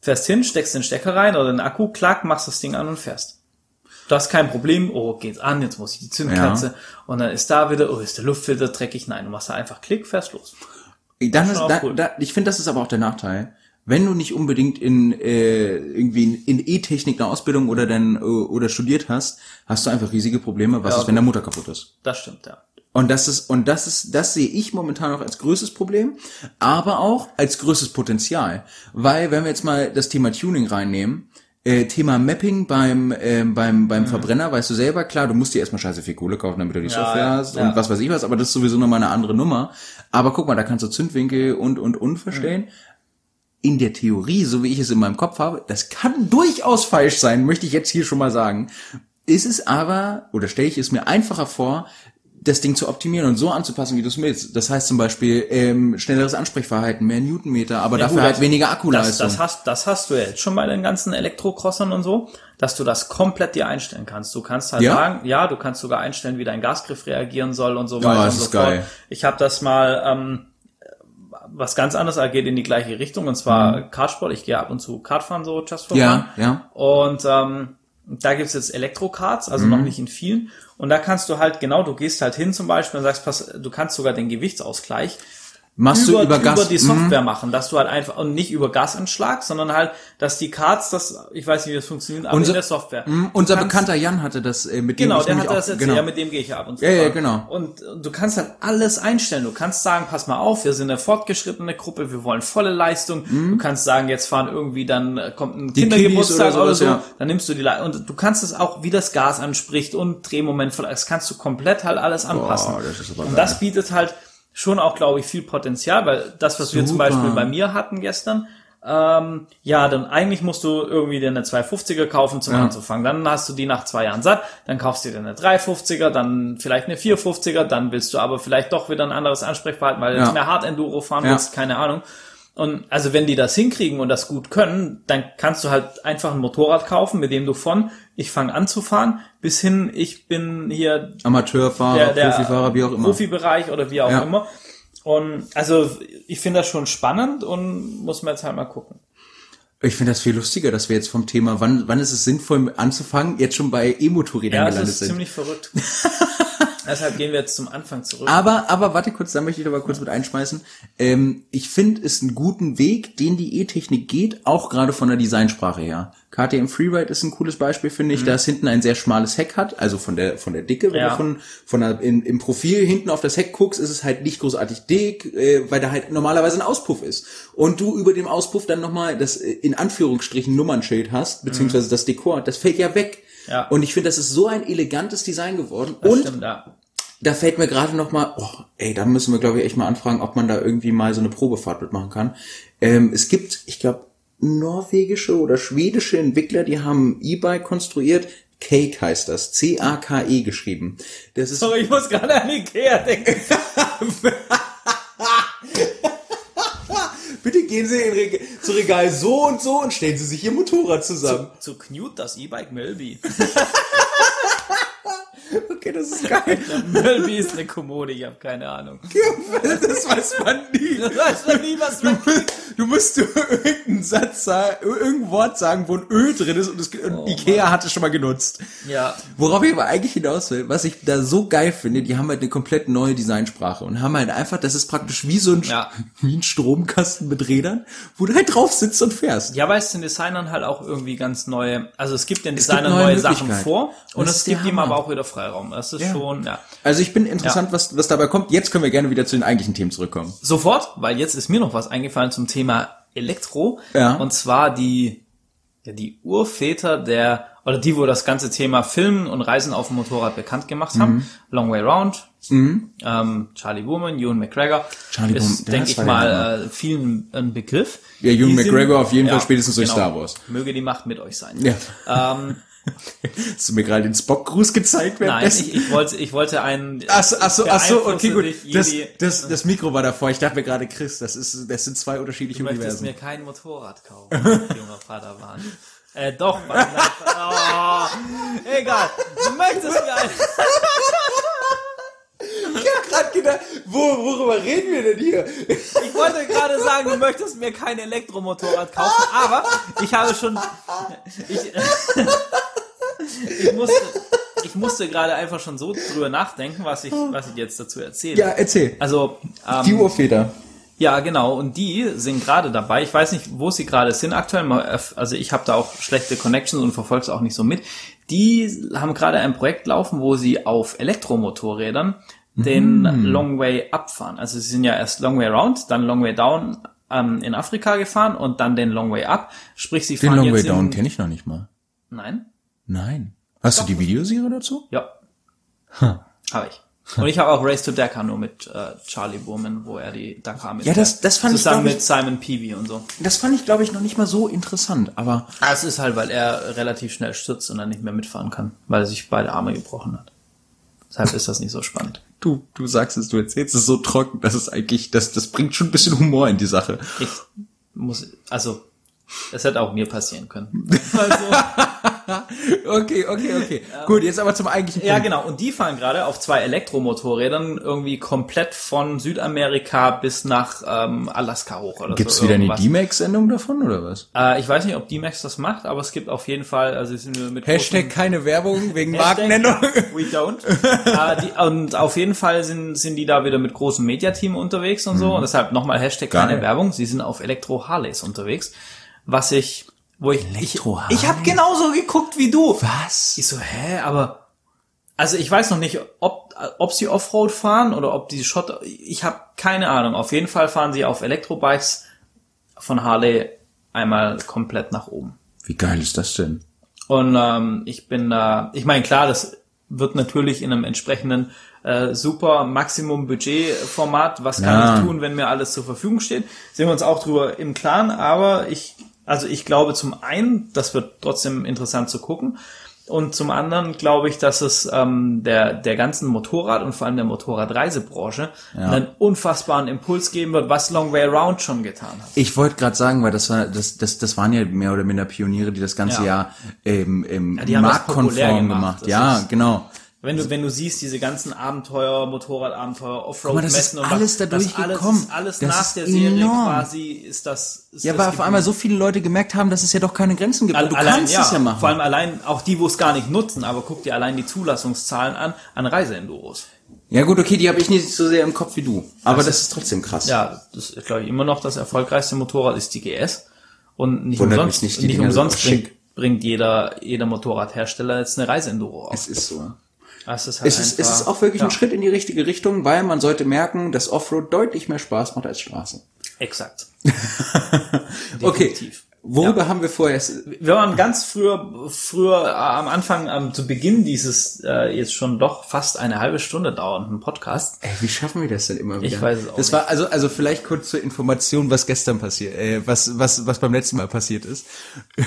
Fährst hin, steckst den Stecker rein oder den Akku, klack, machst das Ding an und fährst. Du hast kein Problem, oh, geht's an, jetzt muss ich die Zündkerze und dann ist da wieder, oh, ist der Luftfilter dreckig? Nein, du machst da einfach Klick, fährst los. Dann ist, da, cool. da, ich finde, das ist aber auch der Nachteil. Wenn du nicht unbedingt in äh, irgendwie in- in E-Technik eine Ausbildung oder dann äh, oder studiert hast, hast du einfach riesige Probleme. Was Ja, ist, wenn der Motor kaputt ist? Das stimmt, ja. Und das ist, und das ist, das sehe ich momentan noch als größtes Problem, aber auch als größtes Potenzial. Weil, wenn wir jetzt mal das Thema Tuning reinnehmen, äh, Thema Mapping beim, ähm, beim, beim Verbrenner, weißt du selber, klar, du musst dir erstmal scheiße viel Kohle kaufen, damit du die Ja, Software hast ja. und was weiß ich was, aber das ist sowieso nochmal eine andere Nummer. Aber guck mal, da kannst du Zündwinkel und, und, und verstellen. In der Theorie, so wie ich es in meinem Kopf habe, das kann durchaus falsch sein, möchte ich jetzt hier schon mal sagen. Ist es aber, oder stelle ich es mir einfacher vor, das Ding zu optimieren und so anzupassen, wie du es willst. Das heißt zum Beispiel ähm, schnelleres Ansprechverhalten, mehr Newtonmeter, aber dafür gut, halt das- weniger Das, Akkuleistung. das, hast, das hast du ja jetzt schon bei den ganzen Elektrocrossern und so, dass du das komplett dir einstellen kannst. Du kannst halt Ja? sagen, ja, du kannst sogar einstellen, wie dein Gasgriff reagieren soll und so Ja, weiter das und so ist geil. fort. Ich habe das mal ähm, was ganz anderes, er geht in die gleiche Richtung und zwar Kartsport. Ich gehe ab und zu Kartfahren so, just for Ja, fun. ja. Und ähm, da gibt's jetzt Elektrokarts, also noch nicht in vielen. Und da kannst du halt, genau, du gehst halt hin zum Beispiel und sagst, pass, du kannst sogar den Gewichtsausgleich Machst über, du über Gas? über die Software machen, dass du halt einfach, und nicht über Gasanschlag, sondern halt, dass die Cards, das, ich weiß nicht, wie das funktioniert, aber Unser- in der Software. Mhm, Unser kannst- bekannter Jan hatte das äh, mit dem Genau, der nämlich hat das jetzt, genau. ja, mit dem gehe ich ja ab und zu. Ja, ja, genau. Und du kannst halt alles einstellen. Du kannst sagen, pass mal auf, wir sind eine fortgeschrittene Gruppe, wir wollen volle Leistung. Du kannst sagen, jetzt fahren irgendwie, dann äh, kommt ein Mhm. Die Kindergeburtstag oder oder, sowas, so, ja. dann nimmst du die Leistung. Und du kannst es auch, wie das Gas anspricht und Drehmoment, das kannst du komplett halt alles anpassen. das ist aber und das bietet halt schon auch, glaube ich, viel Potenzial, weil das, was wir zum Super. Beispiel bei mir hatten gestern, ähm, ja, dann eigentlich musst du irgendwie dir eine 250er kaufen zum Ja. Anzufangen. Dann hast du die nach zwei Jahren satt, dann kaufst du dir eine 350er, dann vielleicht eine 450er, dann willst du aber vielleicht doch wieder ein anderes Ansprechverhalten, weil du Ja. jetzt mehr Hard Enduro fahren Ja. willst, keine Ahnung. Und also wenn die das hinkriegen und das gut können, dann kannst du halt einfach ein Motorrad kaufen, mit dem du von ich fange an zu fahren bis hin ich bin hier Amateurfahrer, der, der Profifahrer, wie auch immer. Profibereich oder wie auch Ja. immer. Und also ich finde das schon spannend und muss man jetzt halt mal gucken. Ich finde das viel lustiger, dass wir jetzt vom Thema, wann, wann ist es sinnvoll anzufangen, jetzt schon bei E-Motorrädern Ja, das gelandet ist sind. ziemlich verrückt. Deshalb gehen wir jetzt zum Anfang zurück. Aber, aber warte kurz, da möchte ich aber kurz mit einschmeißen. Ähm, ich finde es einen guten Weg, den die E-Technik geht, auch gerade von der Designsprache her. KTM Freeride ist ein cooles Beispiel, finde ich, da es hinten ein sehr schmales Heck hat, also von der von der Dicke, wenn Ja. du von, von der, in, im Profil hinten auf das Heck guckst, ist es halt nicht großartig dick, äh, weil da halt normalerweise ein Auspuff ist. Und du über dem Auspuff dann nochmal das äh, in Anführungsstrichen Nummernschild hast, beziehungsweise das Dekor, das fällt ja weg. Ja. Und ich finde, das ist so ein elegantes Design geworden. Das und stimmt, ja. da fällt mir gerade noch mal, oh, ey, da müssen wir glaube ich echt mal anfragen, ob man da irgendwie mal so eine Probefahrt mitmachen kann. Ähm, es gibt, ich glaube, norwegische oder schwedische Entwickler, die haben E-Bike konstruiert. Cake heißt das, C-A-K-E geschrieben. Das ist Sorry, ich muss gerade an Ikea denken. Bitte gehen Sie in Reg zu Regal so und so und stellen Sie sich Ihr Motorrad zusammen. Zu Knut, das E-Bike Melby. Okay, das ist geil. Melby ist eine Kommode, ich habe keine Ahnung. Das weiß man nie. Das weiß man nie, was man Du musst du irgendeinen Satz sagen, irgendein Wort sagen, wo ein Ö drin ist und, das, und Ikea hat es schon mal genutzt. Ja, Worauf ich aber eigentlich hinaus will, was ich da so geil finde, die haben halt eine komplett neue Designsprache und haben halt einfach, das ist praktisch wie so ein, Ja. wie ein Stromkasten mit Rädern, wo du halt drauf sitzt und fährst. Ja, weil es den Designern halt auch irgendwie ganz neue, also es gibt den gibt Designern neue neue, Sachen vor und Das es gibt ihm aber auch wieder Freiraum. Das ist Ja. schon, ja. Also ich bin interessant, was, was dabei kommt. Jetzt können wir gerne wieder zu den eigentlichen Themen zurückkommen. Sofort, weil jetzt ist mir noch was eingefallen zum Thema Elektro. Ja. Und zwar die, ja, die Urväter der, oder die, wo das ganze Thema Filmen und Reisen auf dem Motorrad bekannt gemacht haben. Mhm. Long Way Round, ähm, Charlie Woman, Ewan McGregor. Charlie Woman, ist, denke ich mal, äh, vielen ein Begriff. Ja, Ewan Die sind- McGregor auf jeden Fall spätestens durch Star Wars. Möge die Macht mit euch sein. Ja. Ähm, Hast du mir gerade den Spock-Gruß gezeigt? nein, ich, ich wollte, ich wollte einen. Ach so, ach so, ach so, okay, gut. Das, das, das Mikro war davor. Ich dachte mir gerade, Chris, das ist, das sind zwei unterschiedliche Du möchtest Universen. mir kein Motorrad kaufen, junger Padawan. Äh, doch, Mann. Oh, egal. Du möchtest mir ein... Ich hab grad gedacht, wo, worüber reden wir denn hier? Ich wollte gerade sagen, du möchtest mir kein Elektromotorrad kaufen, aber ich habe schon... Ich, ich musste... Ich musste gerade einfach schon so drüber nachdenken, was ich, was ich jetzt dazu erzähle. Ja, erzähl. Also, ähm, Die Urväter. Ja, genau. Und die sind gerade dabei. Ich weiß nicht, wo sie gerade sind aktuell. Also ich habe da auch schlechte Connections und verfolge es auch nicht so mit. Die haben gerade ein Projekt laufen, wo sie auf Elektromotorrädern den Long Way abfahren. Also sie sind ja erst Long Way Round, dann Long Way Down ähm, in Afrika gefahren und dann den Long Way Up. Sprich, sie Den fahren Long jetzt Way Down kenne ich noch nicht mal. Nein? Nein. Hast du die Videoserie dazu? Ja. Habe ich. Und ich habe auch Race to Dakar nur mit äh, Charlie Bowman, wo er die Dakar mit Ja, das- das fand ich, zusammen ich- mit Simon Peavy und so. Das fand ich, glaube ich, noch nicht mal so interessant, aber Ah, Es ist halt, weil er relativ schnell stürzt und dann nicht mehr mitfahren kann, weil er sich beide Arme gebrochen hat. Deshalb ist das nicht so spannend. du, du sagst es, du erzählst es so trocken, dass es eigentlich, das, das bringt schon ein bisschen Humor in die Sache. Ich muss, also, es hätte auch mir passieren können. Also, okay, okay, okay. Gut, jetzt aber zum eigentlichen Punkt. Ja, genau. Und die fahren gerade auf zwei Elektromotorrädern irgendwie komplett von Südamerika bis nach ähm, Alaska hoch oder Gibt's so. wieder eine irgendwas. D-Max-Sendung davon oder was? Äh, ich weiß nicht, ob D-Max das macht, aber es gibt auf jeden Fall, also es sind wir mit Hashtag keine Werbung wegen Markennennung. We don't. äh, die, und auf jeden Fall sind, sind die da wieder mit großem Mediateam unterwegs und so. Und deshalb nochmal Hashtag Geil. keine Werbung. Sie sind auf Elektro-Harleys unterwegs. Was ich, wo ich, ich, Elektro-Harley? ich habe genauso geguckt wie du. Was? Ich so, hä, aber, also ich weiß noch nicht, ob, ob sie Offroad fahren oder ob die Schotter, ich habe keine Ahnung. Auf jeden Fall fahren sie auf Elektrobikes von Harley einmal komplett nach oben. Wie geil ist das denn? Und ähm, ich bin da, ich meine, klar, das wird natürlich in einem entsprechenden äh, super Maximum Budget Format, was kann Ja. ich tun, wenn mir alles zur Verfügung steht, sind wir uns auch drüber im Klaren, aber ich, also ich glaube zum einen, das wird trotzdem interessant zu gucken und zum anderen glaube ich, dass es ähm, der, der ganzen Motorrad und vor allem der Motorradreisebranche einen unfassbaren Impuls geben wird, was Long Way Around schon getan hat. Ich wollte gerade sagen, weil das war das, das das waren ja mehr oder minder Pioniere, die das ganze Ja. Jahr ähm, ähm, populär marktkonform gemacht. gemacht. Ja, genau. Wenn du, wenn du siehst, diese ganzen Abenteuer, Motorradabenteuer, das Offroad-Messen und alles was- dadurch das alles, gekommen. alles Das nach ist der Serie enorm. quasi ist das. Ist Ja, das weil auf einmal so viele Leute gemerkt haben, dass es ja doch keine Grenzen gibt. Al- Und du allein, kannst ja, es ja machen. Vor allem allein auch die, wo es gar nicht nutzen, aber guck dir allein die Zulassungszahlen an, an Reiseenduros. ja gut, okay, die habe ich nicht so sehr im Kopf wie du. Aber das, ist trotzdem krass. Ja, das ist, glaube ich, immer noch das erfolgreichste Motorrad ist die GS. Und nicht Wundert umsonst, nicht, nicht umsonst bringt, bringt jeder, jeder Motorradhersteller jetzt eine Reiseenduro auf. Es ist so. Das ist halt Es ist, es ist auch wirklich ja, ein Schritt in die richtige Richtung, weil man sollte merken, dass Offroad deutlich mehr Spaß macht als Straße. Exakt. Okay, worüber haben wir vorher? wir waren ganz früher, früher äh, am Anfang, ähm, zu Beginn dieses äh, jetzt schon doch fast eine halbe Stunde dauernden Podcast. Ey, wie schaffen wir das denn immer wieder? Ich weiß es auch Das war also also vielleicht kurz zur Information, was gestern passiert, äh, was was was beim letzten Mal passiert ist.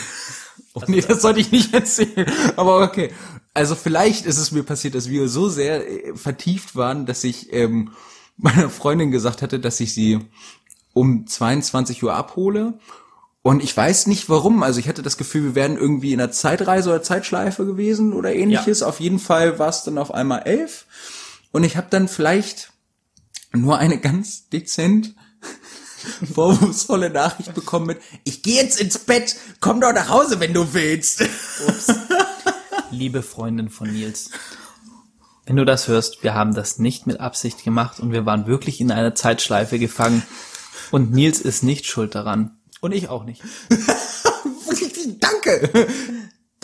Oh nee, das sollte ich nicht erzählen. Aber okay. Also vielleicht ist es mir passiert, dass wir so sehr äh, vertieft waren, dass ich ähm, meiner Freundin gesagt hatte, dass ich sie um 22 Uhr abhole. Und ich weiß nicht warum. Also ich hatte das Gefühl, wir wären irgendwie in einer Zeitreise oder Zeitschleife gewesen oder ähnliches. Auf jeden Fall war es dann auf einmal elf. Und ich habe dann vielleicht nur eine ganz dezent vorwurfsvolle Nachricht bekommen mit, ich gehe jetzt ins Bett, komm doch nach Hause, wenn du willst. Liebe Freundin von Nils, wenn du das hörst, wir haben das nicht mit Absicht gemacht und wir waren wirklich in einer Zeitschleife gefangen. Und Nils ist nicht schuld daran. Und ich auch nicht. Danke.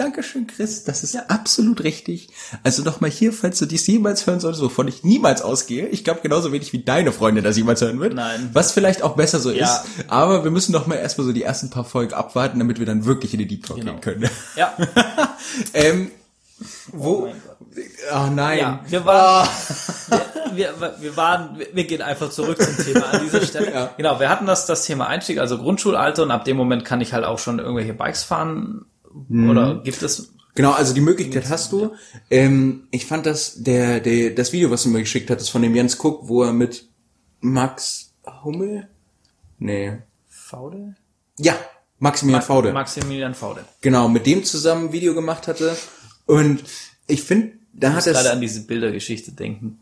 Dankeschön, Chris. Das ist absolut richtig. Also nochmal hier, falls du dies jemals hören solltest, wovon ich niemals ausgehe. Ich glaube genauso wenig wie deine Freundin das jemals hören wird. Nein. Was vielleicht auch besser so Ja. ist. Aber wir müssen noch mal erstmal so die ersten paar Folgen abwarten, damit wir dann wirklich in die Deep Talk Genau. gehen können. Ja. ähm, Wo? oh nein. Ja, wir waren, wir, wir, wir waren, wir- wir gehen einfach zurück zum Thema an dieser Stelle. Ja. Genau, wir hatten das, das Thema Einstieg, also Grundschulalter und ab dem Moment kann ich halt auch schon irgendwelche Bikes fahren. Oder gibt es, Genau, also die Möglichkeit hast du. Ähm, ich fand das, der, der, das Video, was du mir geschickt hattest von dem Jens Cook, wo er mit Max Hummel? Nee. Faude? Ja, Maximilian Faude. Maximilian Faude. Genau, mit dem zusammen ein Video gemacht hatte. Und ich finde, da hat Gerade es. an diese Bildergeschichte denken.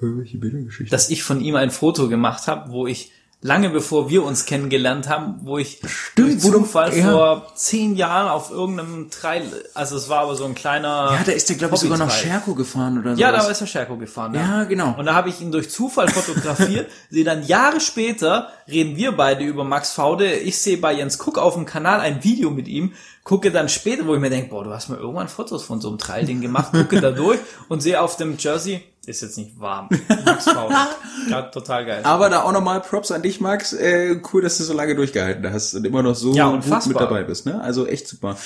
Welche Bildergeschichte? Dass ich von ihm ein Foto gemacht habe, wo ich lange bevor wir uns kennengelernt haben, wo ich durch wo du- Zufall ja. vor zehn Jahren auf irgendeinem Trail, also es war aber so ein kleiner Ja, da ist der, glaube ich, sogar noch Hobbytrail. Scherko gefahren oder so. Ja, da ist der Scherko gefahren. Ja, genau. Und da habe ich ihn durch Zufall fotografiert. sehe dann Jahre später, reden wir beide über Max Faude. Ich sehe bei Jens Cook auf dem Kanal ein Video mit ihm. Gucke dann später, wo ich mir denke, boah, du hast mir irgendwann Fotos von so einem Trail-Ding gemacht. Gucke da durch und sehe auf dem Jersey, ist jetzt nicht warm. Max Faude. Ja, total geil. Aber da auch nochmal Props an dich, Max. Äh, cool, dass du so lange durchgehalten hast und immer noch so Ja, gut mit dabei bist. Ne? Also echt super.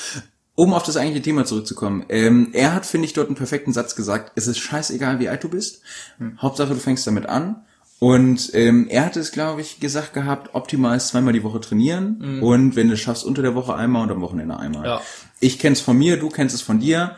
Um auf das eigentliche Thema zurückzukommen. Ähm, er hat, finde ich, dort einen perfekten Satz gesagt. Es ist scheißegal, wie alt du bist. Hm. Hauptsache, du fängst damit an. Und ähm, er hat es, glaube ich, gesagt gehabt, optimal ist zweimal die Woche trainieren. Und wenn du es schaffst, unter der Woche einmal und am Wochenende einmal. Ja. Ich kenn's von mir, du kennst es von dir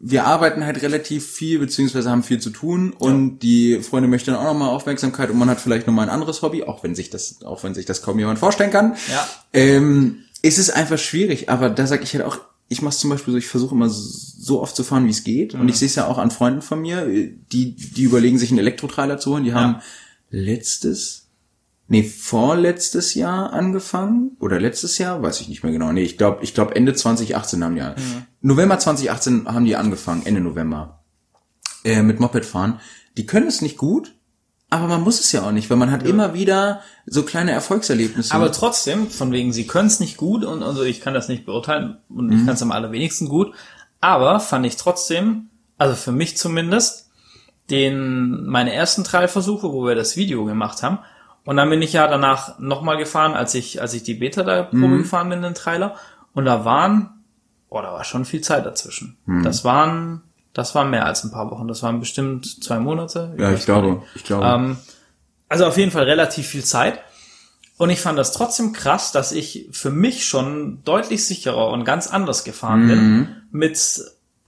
wir arbeiten halt relativ viel, beziehungsweise haben viel zu tun und die Freunde möchten auch nochmal Aufmerksamkeit und man hat vielleicht nochmal ein anderes Hobby, auch wenn sich das, auch wenn sich das kaum jemand vorstellen kann. Ja. Ähm, es ist einfach schwierig, aber da sag ich halt auch, ich mache zum Beispiel so, ich versuche immer so oft zu fahren, wie es geht. Und ich sehe es ja auch an Freunden von mir, die, die überlegen, sich einen Elektrotrailer zu holen. Die haben letztes, nee, vorletztes Jahr angefangen. Oder letztes Jahr, weiß ich nicht mehr genau. Nee, ich glaube, ich glaube Ende 2018 haben die an. November 2018 haben die angefangen, Ende November. Äh, mit Moped fahren. Die können es nicht gut, aber man muss es ja auch nicht, weil man hat immer wieder so kleine Erfolgserlebnisse. Aber trotzdem, von wegen, sie können es nicht gut und also ich kann das nicht beurteilen und ich kann es am allerwenigsten gut. Aber fand ich trotzdem, also für mich zumindest, den meine ersten drei Versuche, wo wir das Video gemacht haben. Und dann bin ich ja danach nochmal gefahren, als ich, als ich die Beta da Probe gefahren bin, den Trailer. Und da waren, oh, da war schon viel Zeit dazwischen. Das waren, das waren mehr als ein paar Wochen. Das waren bestimmt zwei Monate. ja, ich glaube, ich glaube. ähm, also auf jeden Fall relativ viel Zeit. Und ich fand das trotzdem krass, dass ich für mich schon deutlich sicherer und ganz anders gefahren bin mit,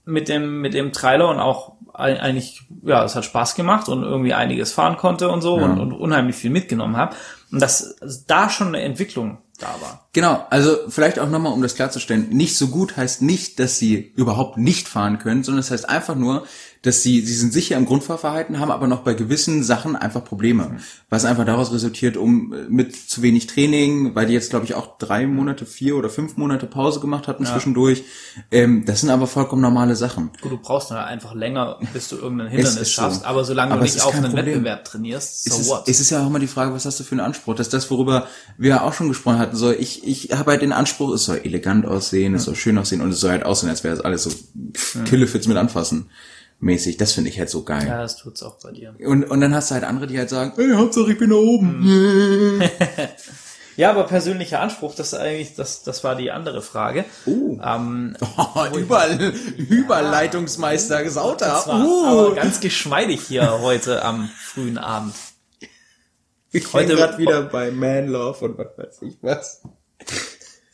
mit dem, mit dem Trailer und auch eigentlich, ja, es hat Spaß gemacht und irgendwie einiges fahren konnte und so und, und unheimlich viel mitgenommen habe. Und dass da schon eine Entwicklung da war. Genau, also vielleicht auch nochmal, um das klarzustellen, nicht so gut heißt nicht, dass sie überhaupt nicht fahren können, sondern es heißt einfach nur, dass sie, sie sind sicher im Grundfahrverhalten, haben aber noch bei gewissen Sachen einfach Probleme. Was einfach daraus resultiert, um äh, mit zu wenig Training, weil die jetzt, glaube ich, auch drei Monate, vier oder fünf Monate Pause gemacht hatten zwischendurch. Ähm, das sind aber vollkommen normale Sachen. Gut, du brauchst dann einfach länger, bis du irgendein Hindernis ist so. schaffst, aber solange Aber du nicht auf einen Problem. Wettbewerb trainierst, so es, ist, what? es ist ja auch immer die Frage, was hast du für einen Anspruch? Das ist das, worüber wir auch schon gesprochen hatten. So, ich, ich habe halt den Anspruch, es soll elegant aussehen, es soll schön aussehen und es soll halt aussehen, als wäre es alles so pff, Killefits mit anfassen mäßig. Das finde ich halt so geil. ja, das tut's auch bei dir. Und, und dann hast du halt andere, die halt sagen, ey, Hauptsache ich bin da oben. Ja, aber persönlicher Anspruch, das ist eigentlich, das, das war die andere Frage. Oh. Ähm, Oh, Über, Überleitungsmeister Sauter. das war Uh. aber ganz geschmeidig hier heute am frühen Abend. Ich Heute- bin gerade wieder bei Man Love und was weiß ich was.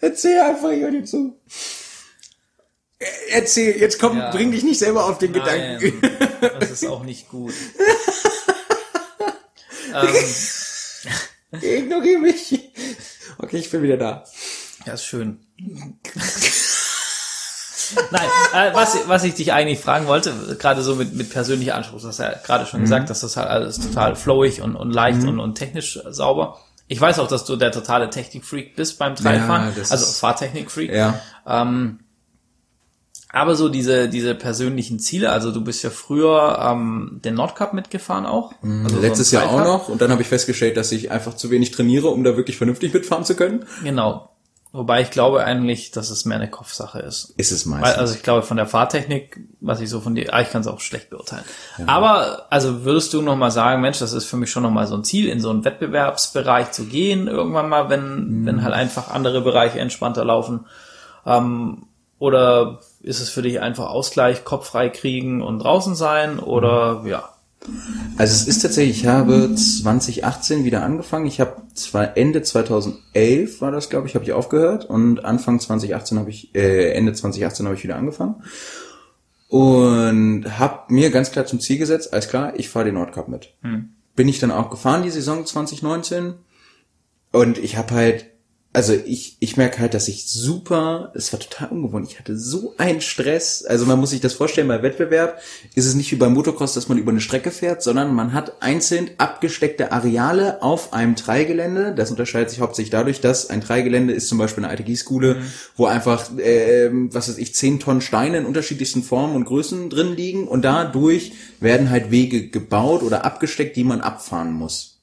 Erzähl einfach, dir zu. Äh, Erzähl, jetzt komm, Ja. bring dich nicht selber auf den Nein, Gedanken. das ist auch nicht gut. ähm, Ignoriere mich. Okay, ich bin wieder da. ja, ist schön. Nein, äh, was, was ich dich eigentlich fragen wollte, gerade so mit, mit persönlicher Anspruch, du hast ja gerade Mhm. schon gesagt, dass das halt alles total flowig und, und leicht und, und technisch sauber. Ich weiß auch, dass du der totale Technikfreak bist beim Dreifahren, das also Fahrtechnikfreak. Ja. Ähm, aber so diese, diese persönlichen Ziele, also du bist ja früher ähm, den Nordcup mitgefahren auch. Also so ein Letztes Jahr auch noch und dann habe ich festgestellt, dass ich einfach zu wenig trainiere, um da wirklich vernünftig mitfahren zu können. Genau. Wobei ich glaube eigentlich, dass es mehr eine Kopfsache ist. Ist es Weil, meistens. also ich glaube von der Fahrtechnik, was ich so von dir, ah, ich kann es auch schlecht beurteilen. Aber also würdest du noch mal sagen, Mensch, das ist für mich schon noch mal so ein Ziel, in so einen Wettbewerbsbereich zu gehen irgendwann mal, wenn Mhm. wenn halt einfach andere Bereiche entspannter laufen. Ähm, oder ist es für dich einfach Ausgleich, Kopf frei kriegen und draußen sein? Oder Mhm. ja, Also es ist tatsächlich, ich habe 2018 wieder angefangen. Ich habe zwar Ende 2011 war das, glaube ich, habe ich aufgehört und Anfang 2018 habe ich, äh, Ende 2018 habe ich wieder angefangen und habe mir ganz klar zum Ziel gesetzt, alles klar, ich fahre den Nordcup mit. Bin ich dann auch gefahren die Saison 2019 und ich habe halt also ich, ich merke halt, dass ich super, es war total ungewohnt, ich hatte so einen Stress. Also man muss sich das vorstellen, bei Wettbewerb ist es nicht wie beim Motocross, dass man über eine Strecke fährt, sondern man hat einzeln abgesteckte Areale auf einem Dreigelände. Das unterscheidet sich hauptsächlich dadurch, dass ein Dreigelände ist zum Beispiel eine alte Gießkuhle, wo einfach, ähm, was weiß ich, 10 Tonnen Steine in unterschiedlichsten Formen und Größen drin liegen und dadurch werden halt Wege gebaut oder abgesteckt, die man abfahren muss.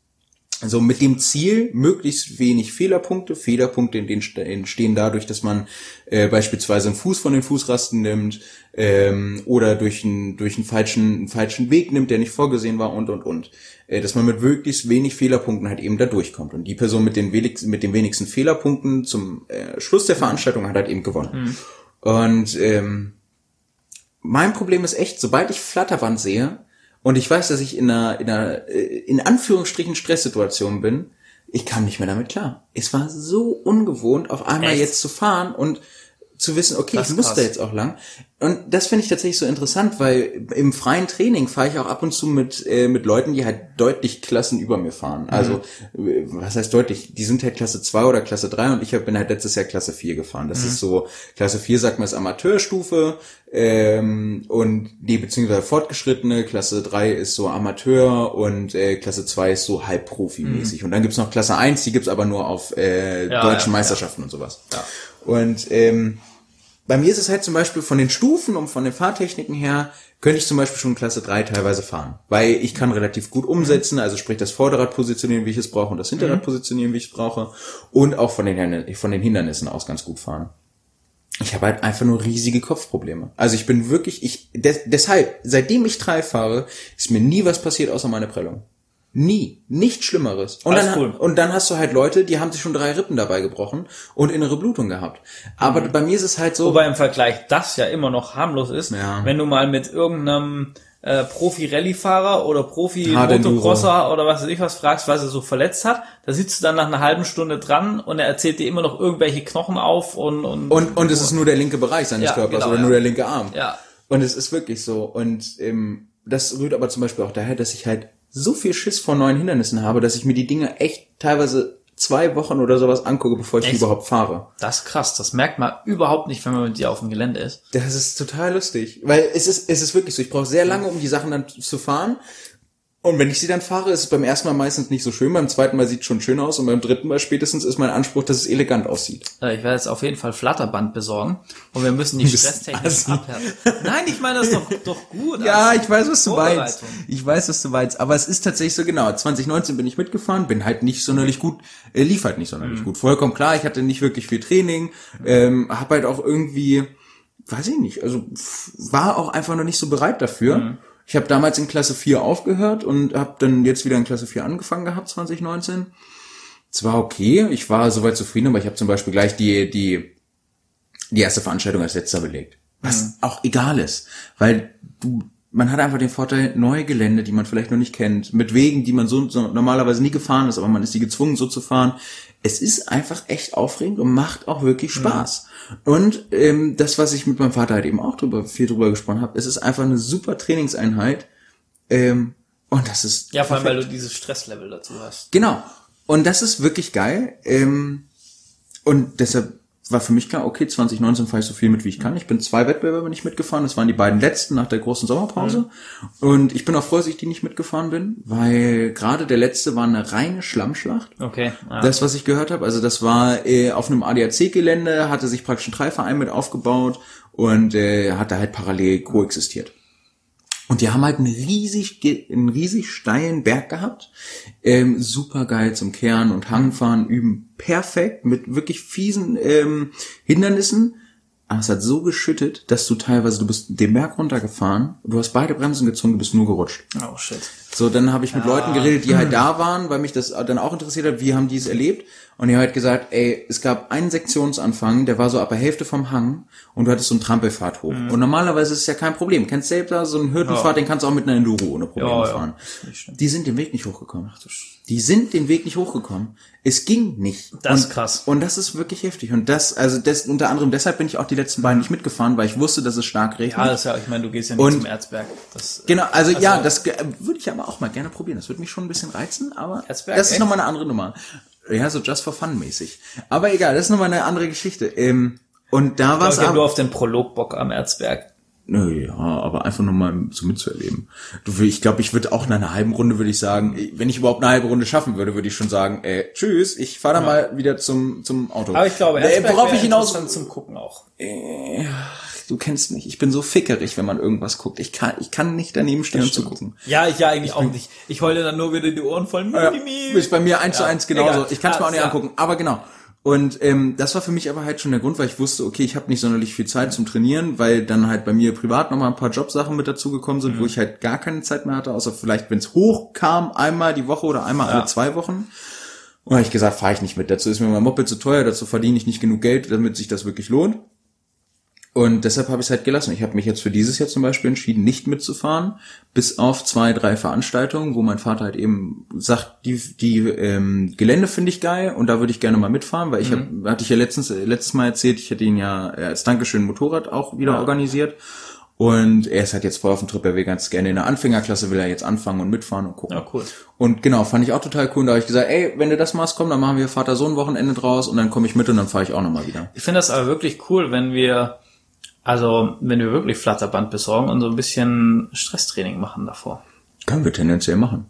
Also mit dem Ziel, möglichst wenig Fehlerpunkte. Fehlerpunkte entstehen dadurch, dass man äh, beispielsweise einen Fuß von den Fußrasten nimmt ähm, oder durch einen, durch einen, falschen, einen falschen Weg nimmt, der nicht vorgesehen war und, und, und. Äh, dass man mit möglichst wenig Fehlerpunkten halt eben da durchkommt. Und die Person mit den, wenigsten, mit den wenigsten Fehlerpunkten zum äh, Schluss der Veranstaltung hat halt eben gewonnen. Und ähm, mein Problem ist echt, sobald ich Flatterwand sehe und ich weiß, dass ich in einer, in einer äh, in Anführungsstrichen Stresssituation bin, ich kam nicht mehr damit klar. Es war so ungewohnt, auf einmal Echt? jetzt zu fahren und zu wissen, okay, Das ich muss krass. da jetzt auch lang. Und das finde ich tatsächlich so interessant, weil im freien Training fahre ich auch ab und zu mit, äh, mit Leuten, die halt deutlich Klassen über mir fahren. Also, äh, was heißt deutlich? Die sind halt Klasse 2 oder Klasse 3 und ich hab, bin halt letztes Jahr Klasse 4 gefahren. Das ist so, Klasse 4 sagt man ist Amateurstufe ähm, und die beziehungsweise fortgeschrittene, Klasse 3 ist so Amateur und äh, Klasse 2 ist so halbprofi-mäßig. Und dann gibt's noch Klasse 1, die gibt's aber nur auf äh, Ja, deutschen ja, Meisterschaften und sowas. Ja. Und ähm, bei mir ist es halt zum Beispiel von den Stufen und von den Fahrtechniken her, könnte ich zum Beispiel schon Klasse 3 teilweise fahren. Weil ich kann relativ gut umsetzen, also sprich das Vorderrad positionieren, wie ich es brauche, und das Hinterrad positionieren, wie ich es brauche. Und auch von den, von den Hindernissen aus ganz gut fahren. Ich habe halt einfach nur riesige Kopfprobleme. Also ich bin wirklich, ich, des, deshalb, seitdem ich drei fahre, ist mir nie was passiert außer meine Prellung. Nie. Nichts Schlimmeres. Und Alles dann, cool. und dann hast du halt Leute, die haben sich schon drei Rippen dabei gebrochen und innere Blutung gehabt. Aber bei mir ist es halt so, Wobei im Vergleich das ja immer noch harmlos ist, Ja. wenn du mal mit irgendeinem äh, Profi-Rallye-Fahrer oder. Profi-Motocrosser oder was weiß ich was fragst, was er so verletzt hat, da sitzt du dann nach einer halben Stunde dran und er erzählt dir immer noch irgendwelche Knochen auf und und, und, und es ist nur der linke Bereich seines Ja, Körpers genau, oder ja. nur der linke Arm. ja. Und es ist wirklich so. Und ähm, das rührt aber zum Beispiel auch daher, dass ich halt so viel Schiss vor neuen Hindernissen habe, dass ich mir die Dinge echt teilweise zwei Wochen oder sowas angucke, bevor ich Echt? überhaupt fahre. Das ist krass, das merkt man überhaupt nicht, wenn man mit dir auf dem Gelände ist. Das ist total lustig. Weil es ist, es ist wirklich so, ich brauche sehr lange, um die Sachen dann zu fahren. Und wenn ich sie dann fahre, ist es beim ersten Mal meistens nicht so schön, beim zweiten Mal sieht es schon schön aus und beim dritten Mal spätestens ist mein Anspruch, dass es elegant aussieht. Äh, Ich werde jetzt auf jeden Fall Flatterband besorgen und wir müssen die assi. abhärten. Nein, ich meine das ist doch, doch gut. Ja, ich weiß, was du meinst. Ich weiß, was du meinst. Aber es ist tatsächlich so genau. 2019 bin ich mitgefahren, bin halt nicht sonderlich gut, äh, lief halt nicht sonderlich Mhm. gut. Vollkommen klar, ich hatte nicht wirklich viel Training, ähm, hab halt auch irgendwie, weiß ich nicht, also war auch einfach noch nicht so bereit dafür. Mhm. Ich habe damals in Klasse 4 aufgehört und habe dann jetzt wieder in Klasse 4 angefangen gehabt, 2019. Es war okay, ich war soweit zufrieden, aber ich habe zum Beispiel gleich die, die, die erste Veranstaltung als letzter belegt. Was auch egal ist. Weil du, man hat einfach den Vorteil, neue Gelände, die man vielleicht noch nicht kennt, mit Wegen, die man so, so normalerweise nie gefahren ist, aber man ist die gezwungen, so zu fahren. Es ist einfach echt aufregend und macht auch wirklich Spaß. Und ähm, das, was ich mit meinem Vater halt eben auch drüber, viel drüber gesprochen habe, es ist einfach eine super Trainingseinheit. Ähm, und das ist Ja, vor allem, weil du dieses Stresslevel dazu hast. Genau. Und das ist wirklich geil. Ähm, und deshalb war für mich klar, okay, 2019 fahre ich so viel mit, wie ich kann. Ich bin zwei Wettbewerbe nicht mitgefahren. Das waren die beiden letzten nach der großen Sommerpause. Und ich bin auch froh, dass ich die nicht mitgefahren bin, weil gerade der letzte war eine reine Schlammschlacht. Okay. Ja. Das, was ich gehört habe, also das war äh, auf einem ADAC-Gelände, hatte sich praktisch ein Dreiverein mit aufgebaut und äh, hat da halt parallel koexistiert. Und die haben halt einen riesig, einen riesig steilen Berg gehabt. Ähm, super geil zum Kehren und Hangfahren üben. Perfekt, mit wirklich fiesen ähm, Hindernissen. Aber es hat so geschüttet, dass du teilweise, du bist den Berg runtergefahren, du hast beide Bremsen gezogen, du bist nur gerutscht. oh shit. So, dann habe ich mit Leuten geredet, die halt da waren, weil mich das dann auch interessiert hat, wie haben die es erlebt. Und die haben halt gesagt, ey, es gab einen Sektionsanfang, der war so ab der Hälfte vom Hang und du hattest so einen Trampelfahrt hoch. Und normalerweise ist es ja kein Problem. Kennst selbst da so einen Hürdenfahrt, Ja. den kannst du auch mit einer Enduro ohne Probleme Ja, fahren. Die sind den Weg nicht hochgekommen. Die sind den Weg nicht hochgekommen. Es ging nicht. Das und, ist krass. Und das ist wirklich heftig. Und das, also das, unter anderem deshalb bin ich auch die letzten beiden nicht mitgefahren, weil ich wusste, dass es stark regnet. Ja, das ist ja, ich meine, du gehst ja nicht Und- zum Erzberg. Das, Genau, also, ja, Also- das ge- würde ich aber auch mal gerne probieren. Das würde mich schon ein bisschen reizen, aber Erzberg, das ist echt? nochmal eine andere Nummer. Ja, so just for fun mäßig. Aber egal, das ist nochmal eine andere Geschichte. Ähm, und da war es ich habe nur auf den Prolog Bock am Erzberg. Nö, ja, aber einfach nur mal so mitzuerleben. Du, ich glaube, ich würde auch nach einer halben Runde, würde ich sagen, wenn ich überhaupt eine halbe Runde schaffen würde, würde ich schon sagen, äh, tschüss, ich fahre dann mal wieder zum, zum Auto. Aber ich glaube, äh, Erzberg worauf ich hinaus... zum Gucken auch. Du kennst mich, ich bin so fickerig, wenn man irgendwas guckt. Ich kann, ich kann nicht daneben stehen und zugucken. Ja, ich ja eigentlich auch nicht. Ich heule dann nur wieder die Ohren voll. Ja, ist bei mir eins zu Ja, eins genauso. egal. Ich kann es mir auch nicht Ja. angucken, aber genau. Und ähm, das war für mich aber halt schon der Grund, weil ich wusste, okay, ich habe nicht sonderlich viel Zeit zum Trainieren, weil dann halt bei mir privat nochmal ein paar Jobsachen mit dazugekommen sind, Mhm. wo ich halt gar keine Zeit mehr hatte, außer vielleicht, wenn es hochkam, einmal die Woche oder einmal alle zwei Wochen. Und habe ich gesagt, fahre ich nicht mit. Dazu ist mir mein Moped zu teuer, dazu verdiene ich nicht genug Geld, damit sich das wirklich lohnt. Und deshalb habe ich es halt gelassen. Ich habe mich jetzt für dieses Jahr zum Beispiel entschieden, nicht mitzufahren, bis auf zwei, drei Veranstaltungen, wo mein Vater halt eben sagt, die, die ähm, Gelände finde ich geil und da würde ich gerne mal mitfahren, weil ich Mhm. hab, hatte ich ja letztens, letztes Mal erzählt, ich hätte ihn ja äh, als Dankeschön Motorrad auch wieder Ja. organisiert. Und er ist halt jetzt voll auf dem Trip, er will ganz gerne in der Anfängerklasse, will er jetzt anfangen und mitfahren und gucken. Ja, cool. Und genau, fand ich auch total cool. Und da habe ich gesagt, ey, wenn du das machst, komm, dann machen wir Vater-Sohn-Wochenende draus und dann komme ich mit und dann fahre ich auch nochmal wieder. Ich finde das aber wirklich cool, wenn wir, also wenn wir wirklich Flatterband besorgen und so ein bisschen Stresstraining machen davor. Können wir tendenziell machen.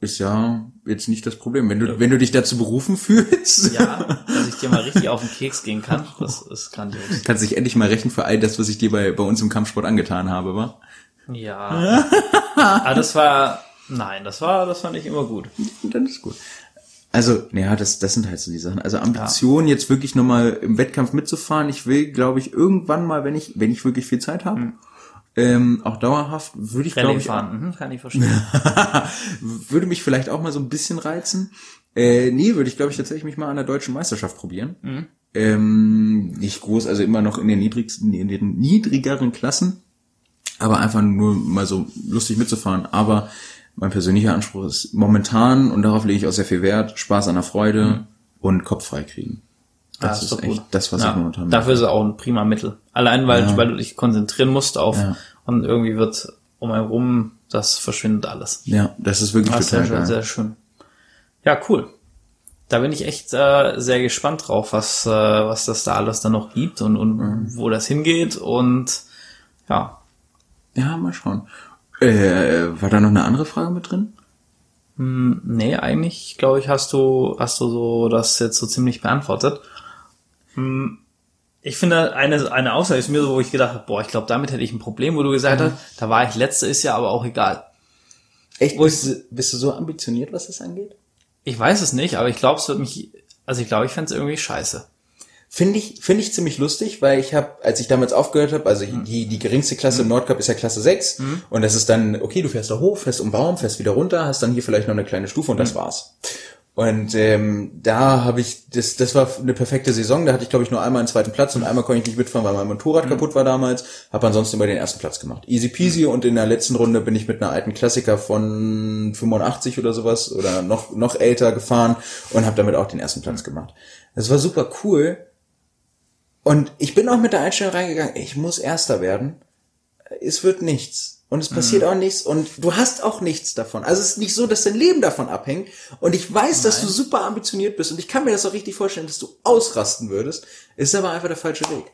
Ist ja jetzt nicht das Problem. Wenn du, wenn du dich dazu berufen fühlst, Ja, dass ich dir mal richtig auf den Keks gehen kann, das ist grandios. kannst dich endlich mal rächen für all das, was ich dir bei, bei uns im Kampfsport angetan habe, wa? Ja. Aber das war, nein, das war, das fand ich immer gut. Dann ist gut. Also, naja, das, das sind halt so die Sachen. Also Ambition, jetzt wirklich nochmal im Wettkampf mitzufahren. Ich will, glaube ich, irgendwann mal, wenn ich, wenn ich wirklich viel Zeit habe, ähm, auch dauerhaft, würde ich, glaube ich, fahren, mhm, kann ich verstehen. würde mich vielleicht auch mal so ein bisschen reizen. Äh, nee, würde ich, glaube ich, tatsächlich mich mal an der deutschen Meisterschaft probieren. Mhm. Ähm, nicht groß, also immer noch in den niedrigsten, in den niedrigeren Klassen. Aber einfach nur mal so lustig mitzufahren. Aber mein persönlicher Anspruch ist momentan, und darauf lege ich auch sehr viel Wert, Spaß an der Freude und Kopf frei kriegen. Ja, Das ist ist doch echt gut. das, was ja, ich momentan mache. Dafür ist es auch ein prima Mittel. Allein weil, weil du dich konzentrieren musst auf Ja. und irgendwie wird um einen rum, das verschwindet alles. Ja, das ist wirklich Das ist sehr, total schön, geil. sehr schön. Ja, cool. Da bin ich echt äh, sehr gespannt drauf, was, äh, was das da alles dann noch gibt und, und Mhm. wo das hingeht. Und ja, Ja, mal schauen. Äh, war da noch eine andere Frage mit drin? nee, eigentlich, glaube ich, hast du, hast du so das jetzt so ziemlich beantwortet. Hm, Ich finde, eine, eine Aussage ist mir so, wo ich gedacht habe, boah, ich glaube, damit hätte ich ein Problem, wo du gesagt hast, da war ich letzte, ist ja aber auch egal. Echt? Wo Bist, du- bist du so ambitioniert, was das angeht? Ich weiß es nicht, aber ich glaube, es wird mich, also ich glaube, ich fände es irgendwie scheiße. Finde ich, finde ich ziemlich lustig, weil ich habe, als ich damals aufgehört habe, also die, die geringste Klasse im Nordcup ist ja Klasse 6 und das ist dann, okay, du fährst da hoch, fährst um Baum, fährst wieder runter, hast dann hier vielleicht noch eine kleine Stufe und das war's. Und ähm, da habe ich, das, das war eine perfekte Saison, da hatte ich glaube ich nur einmal einen zweiten Platz und einmal konnte ich nicht mitfahren, weil mein Motorrad kaputt war damals, habe ansonsten immer den ersten Platz gemacht. Easy peasy. Und in der letzten Runde bin ich mit einer alten Klassiker von 85 oder sowas oder noch, noch älter gefahren und habe damit auch den ersten Platz gemacht. Das war super cool, und ich bin auch mit der Einstellung reingegangen, ich muss Erster werden. Es wird nichts. Und es passiert auch nichts und du hast auch nichts davon. Also es ist nicht so, dass dein Leben davon abhängt. Und ich weiß, dass du super ambitioniert bist und ich kann mir das auch richtig vorstellen, dass du ausrasten würdest. Ist aber einfach der falsche Weg.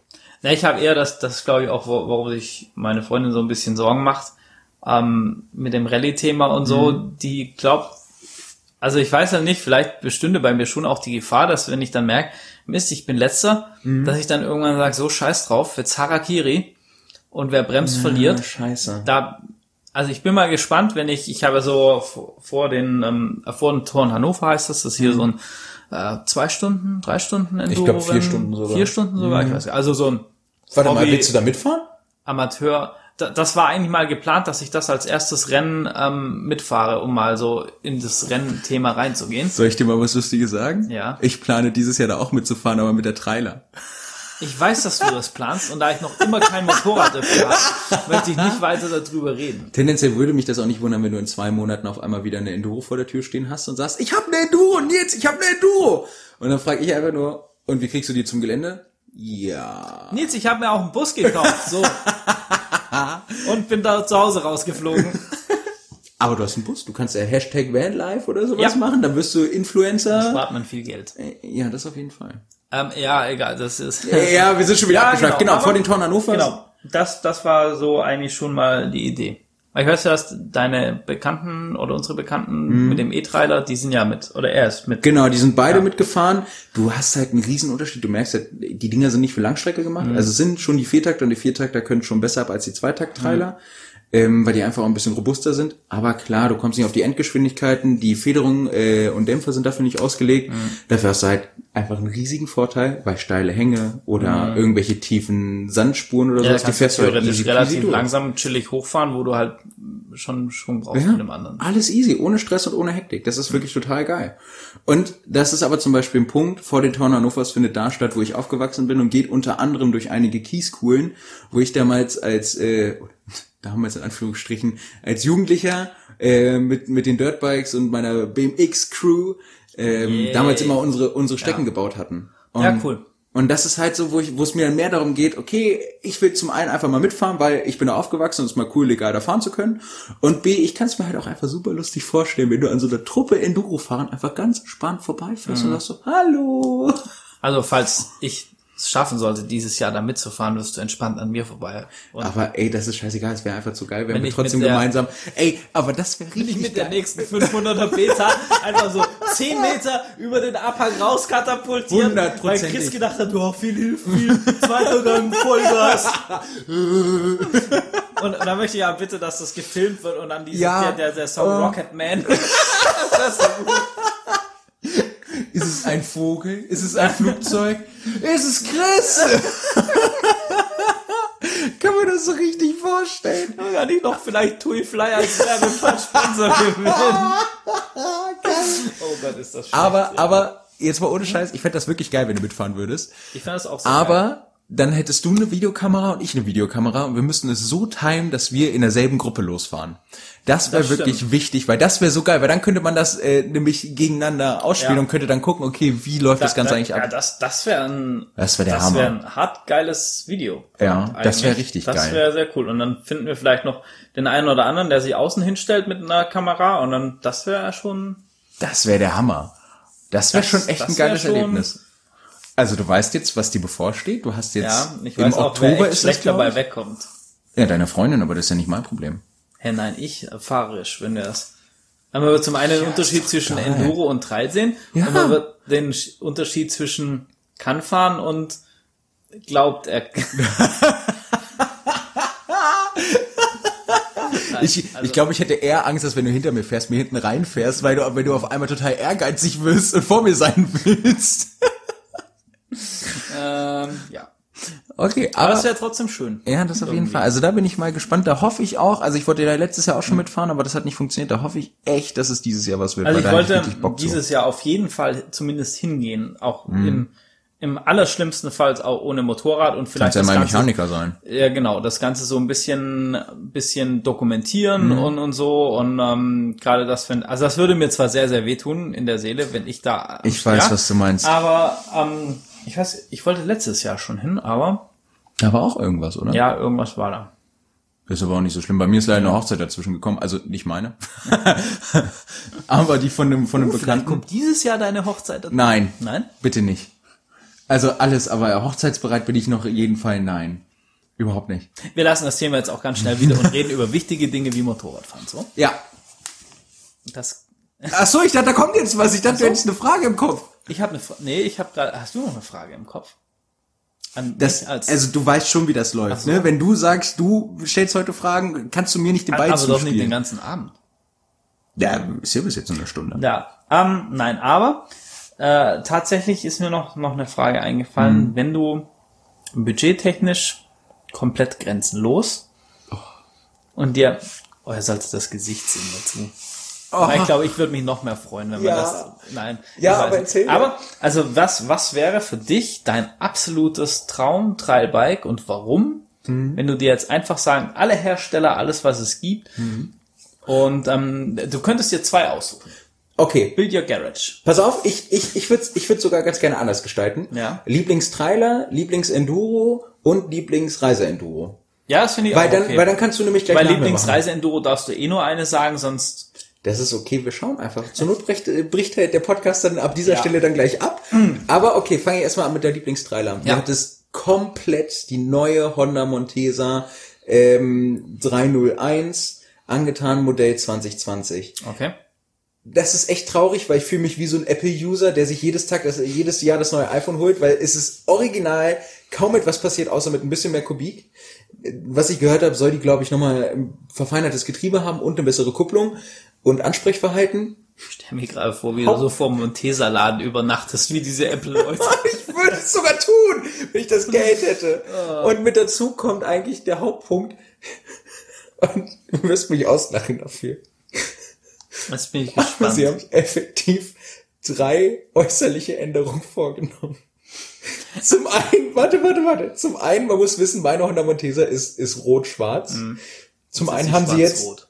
Na, ich habe eher das, das glaube ich auch, warum sich meine Freundin so ein bisschen Sorgen macht, ähm, mit dem Rallye-Thema und so, die glaubt, also ich weiß ja nicht, vielleicht bestünde bei mir schon auch die Gefahr, dass wenn ich dann merke, Mist, ich bin letzter, dass ich dann irgendwann sage, so scheiß drauf, jetzt Harakiri und wer bremst, verliert. scheiße. Da, also ich bin mal gespannt, wenn ich, ich habe so vor- den, ähm, vor dem Tor in Hannover heißt das, das ist hier so ein äh, zwei Stunden, drei Stunden Enduro. glaub, vier Stunden sogar. Vier Stunden sogar, ich weiß nicht. Also so ein Warte mal, Hobby- willst du da mitfahren? Amateur. Da- Das war eigentlich mal geplant, dass ich das als erstes Rennen ähm, mitfahre, um mal so in das Rennthema reinzugehen. Soll ich dir mal was Lustiges sagen? Ja. Ich plane dieses Jahr da auch mitzufahren, aber mit der Trailer. Ich weiß, dass du das planst und da ich noch immer kein Motorrad dafür habe, möchte ich nicht weiter darüber reden. Tendenziell würde mich das auch nicht wundern, wenn du in zwei Monaten auf einmal wieder eine Enduro vor der Tür stehen hast und sagst, ich habe eine Enduro, Nils, ich habe eine Enduro. Und dann frage ich einfach nur, und wie kriegst du die zum Gelände? Ja. Nils, ich habe mir auch einen Bus gekauft, so. Und bin da zu Hause rausgeflogen. Aber du hast einen Bus, du kannst ja Hashtag Vanlife oder sowas Ja. machen, dann wirst du Influencer. Spart man viel Geld. Ja, das auf jeden Fall. Ähm, ja, egal, das ist. Ja, wir sind schon wieder Ja, abgeschlossen. Genau, genau, vor den Toren Hannover. Genau, das, das war so eigentlich schon mal die Idee. Ich weiß ja, dass deine Bekannten oder unsere Bekannten mit dem E-Trailer, die sind ja mit, oder er ist mit. Genau, die sind beide mitgefahren. Du hast halt einen riesen Unterschied. Du merkst halt, die Dinger sind nicht für Langstrecke gemacht. Also es sind schon die Viertakter und die Viertakter können schon besser ab als die Zweitakt-Trailer. Ähm, weil die einfach auch ein bisschen robuster sind. Aber klar, du kommst nicht auf die Endgeschwindigkeiten. Die Federung äh, und Dämpfer sind dafür nicht ausgelegt. Dafür hast du halt einfach einen riesigen Vorteil, weil steile Hänge oder irgendwelche tiefen Sandspuren oder Ja, sowas, die fährst du halt easy relativ durch. langsam chillig hochfahren, wo du halt schon Schwung brauchst mit dem anderen. Alles easy, ohne Stress und ohne Hektik. Das ist wirklich total geil. Und das ist aber zum Beispiel ein Punkt, vor den Toren Hannovers findet da statt, wo ich aufgewachsen bin und geht unter anderem durch einige Kieskuhlen, wo ich damals als, äh, damals in Anführungsstrichen, als Jugendlicher äh, mit, mit den Dirtbikes und meiner BMX-Crew ähm, damals immer unsere, unsere Strecken Ja. gebaut hatten. Und, Ja, cool. Und das ist halt so, wo, ich, wo es mir dann mehr darum geht, okay, ich will zum einen einfach mal mitfahren, weil ich bin da aufgewachsen und es ist mal cool, legal da fahren zu können. Und B, ich kann es mir halt auch einfach super lustig vorstellen, wenn du an so einer Truppe Enduro fahren einfach ganz entspannt vorbeifährst Mhm. und sagst so, hallo. Also falls ich es schaffen sollte, dieses Jahr da mitzufahren, wirst du entspannt an mir vorbei. Und Aber ey, das ist scheißegal, es wäre einfach zu geil, wenn, Wenn wir ich trotzdem der- gemeinsam, ey, aber das wäre bin ich richtig mit der geil. nächsten 500er Beta einfach so 10 Meter über den Abhang rauskatapultiert, weil. Chris gedacht hat, du viel Hilfe, viel, zweiter Gang, Vollgas. und, und dann möchte ich ja bitte, dass das gefilmt wird und dann diese, Ja, der, der, der Song äh. Rocket Man. das ist so gut. Ist es ein Vogel? Ist es ein Flugzeug? ist es Chris? Kann man das so richtig vorstellen? Kann ich noch vielleicht Tui Fly als Werbepartsponsor gewinnen? oh Gott, ist das schön. Aber, aber, jetzt mal ohne Scheiß, ich fände das wirklich geil, wenn du mitfahren würdest. ich fand das auch so geil. Dann hättest du eine Videokamera und ich eine Videokamera und wir müssten es so timen, dass wir in derselben Gruppe losfahren. Das wäre wirklich stimmt. wichtig, weil das wäre so geil, weil dann könnte man das äh, nämlich gegeneinander ausspielen Ja. und könnte dann gucken, okay, wie läuft das Ganze da, eigentlich Ja, ab? das, das wäre ein, Das wär der das Hammer. wäre ein hart geiles Video. Ja, das wär Eigentlich. richtig das geil. Das wäre sehr cool. Und dann finden wir vielleicht noch den einen oder anderen, der sich außen hinstellt mit einer Kamera und dann, das wäre schon, Das wäre der Hammer. Das wäre schon echt ein wär geiles schon- Erlebnis. Also du weißt jetzt, was dir bevorsteht. Du hast jetzt ja, ich im weiß auch, Oktober wer echt ist schlecht dabei wegkommt. Ja, deine Freundin, aber das ist ja nicht mein Problem. Hä, nein, ich äh, fahrisch, wenn wir das. Aber wir zum einen den Unterschied zwischen geil. Enduro und Trail sehen Ja. und wird den Sch- Unterschied zwischen kann fahren und glaubt er. Ich, Also- ich glaube, ich hätte eher Angst, dass wenn du hinter mir fährst, mir hinten reinfährst, weil du, wenn du auf einmal total ehrgeizig wirst und vor mir sein willst. ähm, ja. Okay, Aber aber es wäre trotzdem schön. ja, das auf jeden irgendwie. Fall. Also da bin ich mal gespannt. Da hoffe ich auch. Also ich wollte ja letztes Jahr auch schon mitfahren, aber das hat nicht funktioniert. Da hoffe ich echt, dass es dieses Jahr was wird. Also ich wollte dieses Jahr auf jeden Fall zumindest hingehen, auch Mhm. im, im allerschlimmsten Fall auch ohne Motorrad und vielleicht Kannst ja das mal Ganze, Mechaniker sein. ja genau, das Ganze so ein bisschen, bisschen dokumentieren Mhm. und, und so und ähm, gerade das wenn, also das würde mir zwar sehr sehr wehtun in der Seele, wenn ich da, Ich weiß, was du meinst. aber ähm, ich weiß, ich wollte letztes Jahr schon hin, aber Da war auch irgendwas, oder? ja irgendwas war da. Ist aber auch nicht so schlimm. Bei mir ist leider eine Hochzeit dazwischen gekommen. Also nicht meine. aber die von einem, von einem Vielleicht Bekannten. kommt dieses Jahr deine Hochzeit. dazu. Nein. Nein? Bitte nicht. Also alles, aber hochzeitsbereit bin ich noch in jedem Fall nein. Überhaupt nicht. Wir lassen das Thema jetzt auch ganz schnell wieder und reden über wichtige Dinge wie Motorradfahren. So, Ja. das Ach so, ich dachte, da kommt jetzt was. Ich dachte, du hättest eine Frage im Kopf. Ich habe eine Frage. Nee, ich habe gerade. Hast du noch eine Frage im Kopf? An Das, als also du weißt schon, wie das läuft. so. Ne? Wenn du sagst, du stellst heute Fragen, kannst du mir nicht den Ball aber doch nicht den ganzen Abend. Ja, ist ja bis jetzt eine Stunde. Ja. Ähm, nein, aber äh, tatsächlich ist mir noch noch eine Frage eingefallen. Mhm. Wenn du budgettechnisch komplett grenzenlos Oh. und dir, oh, ihr solltet das Gesicht sehen dazu. Oh. Ich glaube, ich würde mich noch mehr freuen, wenn Ja. man das. Nein. Ja, aber erzähl mir. Aber also was was wäre für dich dein absolutes Traum Trailbike und warum? Mhm. Wenn du dir jetzt einfach sagen, alle Hersteller, alles was es gibt. Mhm. Und ähm, du könntest dir zwei aussuchen. Okay, Build your garage. Pass auf, ich, ich, ich würde ich würd sogar ganz gerne anders gestalten. Ja. Lieblingstrailer, Lieblingsenduro und Lieblingsreiseenduro. Ja, das finde ich Weil auch dann, okay. weil dann kannst du nämlich gleich Bei. Lieblingsreise-Enduro darfst du eh nur eine sagen, sonst Das ist okay, wir schauen einfach. Zur Not bricht, äh, bricht halt der Podcast dann ab dieser Ja. Stelle dann gleich ab. Aber okay, fange ich erstmal an mit der Lieblingstrailer. Du Ja. hattest komplett die neue Honda Montesa ähm, 301 angetan Modell 2020. okay. das ist echt traurig, weil ich fühle mich wie so ein Apple-User, der sich jedes Tag, das, jedes Jahr das neue iPhone holt, weil es ist original, kaum etwas passiert, außer mit ein bisschen mehr Kubik. Was ich gehört habe, soll die, glaube ich, nochmal ein verfeinertes Getriebe haben und eine bessere Kupplung und Ansprechverhalten. Ich stell mir gerade vor, wie du so vor dem Montesa-Laden übernachtest, wie diese Apple-Leute. Ich würde es sogar tun, wenn ich das Geld hätte. Und mit dazu kommt eigentlich der Hauptpunkt. Und du wirst mich auslachen dafür. Jetzt bin ich Aber gespannt. sie haben effektiv drei äußerliche Änderungen vorgenommen. Zum einen, warte, warte, warte. Zum einen, man muss wissen, meine Honda Montesa ist, ist rot-schwarz. Zum Jetzt einen haben sie jetzt, schwarz-rot.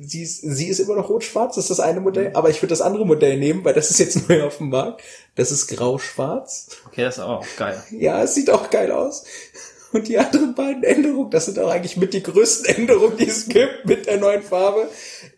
Sie ist, sie ist immer noch rot-schwarz, das ist das eine Modell, aber ich würde das andere Modell nehmen, weil das ist jetzt neu auf dem Markt. Das ist grau-schwarz. Okay, das ist auch geil. Ja, es sieht auch geil aus. Und die anderen beiden Änderungen, das sind auch eigentlich mit die größten Änderungen, die es gibt mit der neuen Farbe,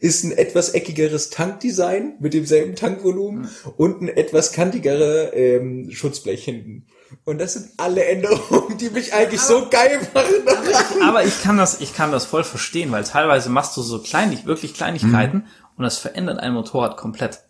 ist ein etwas eckigeres Tankdesign mit demselben Tankvolumen und ein etwas kantigere ähm, Schutzblech hinten. Und das sind alle Änderungen, die mich eigentlich so geil machen. Aber ich kann das, ich kann das voll verstehen, weil teilweise machst du so kleinig, wirklich Kleinigkeiten Mhm. und das verändert ein Motorrad komplett.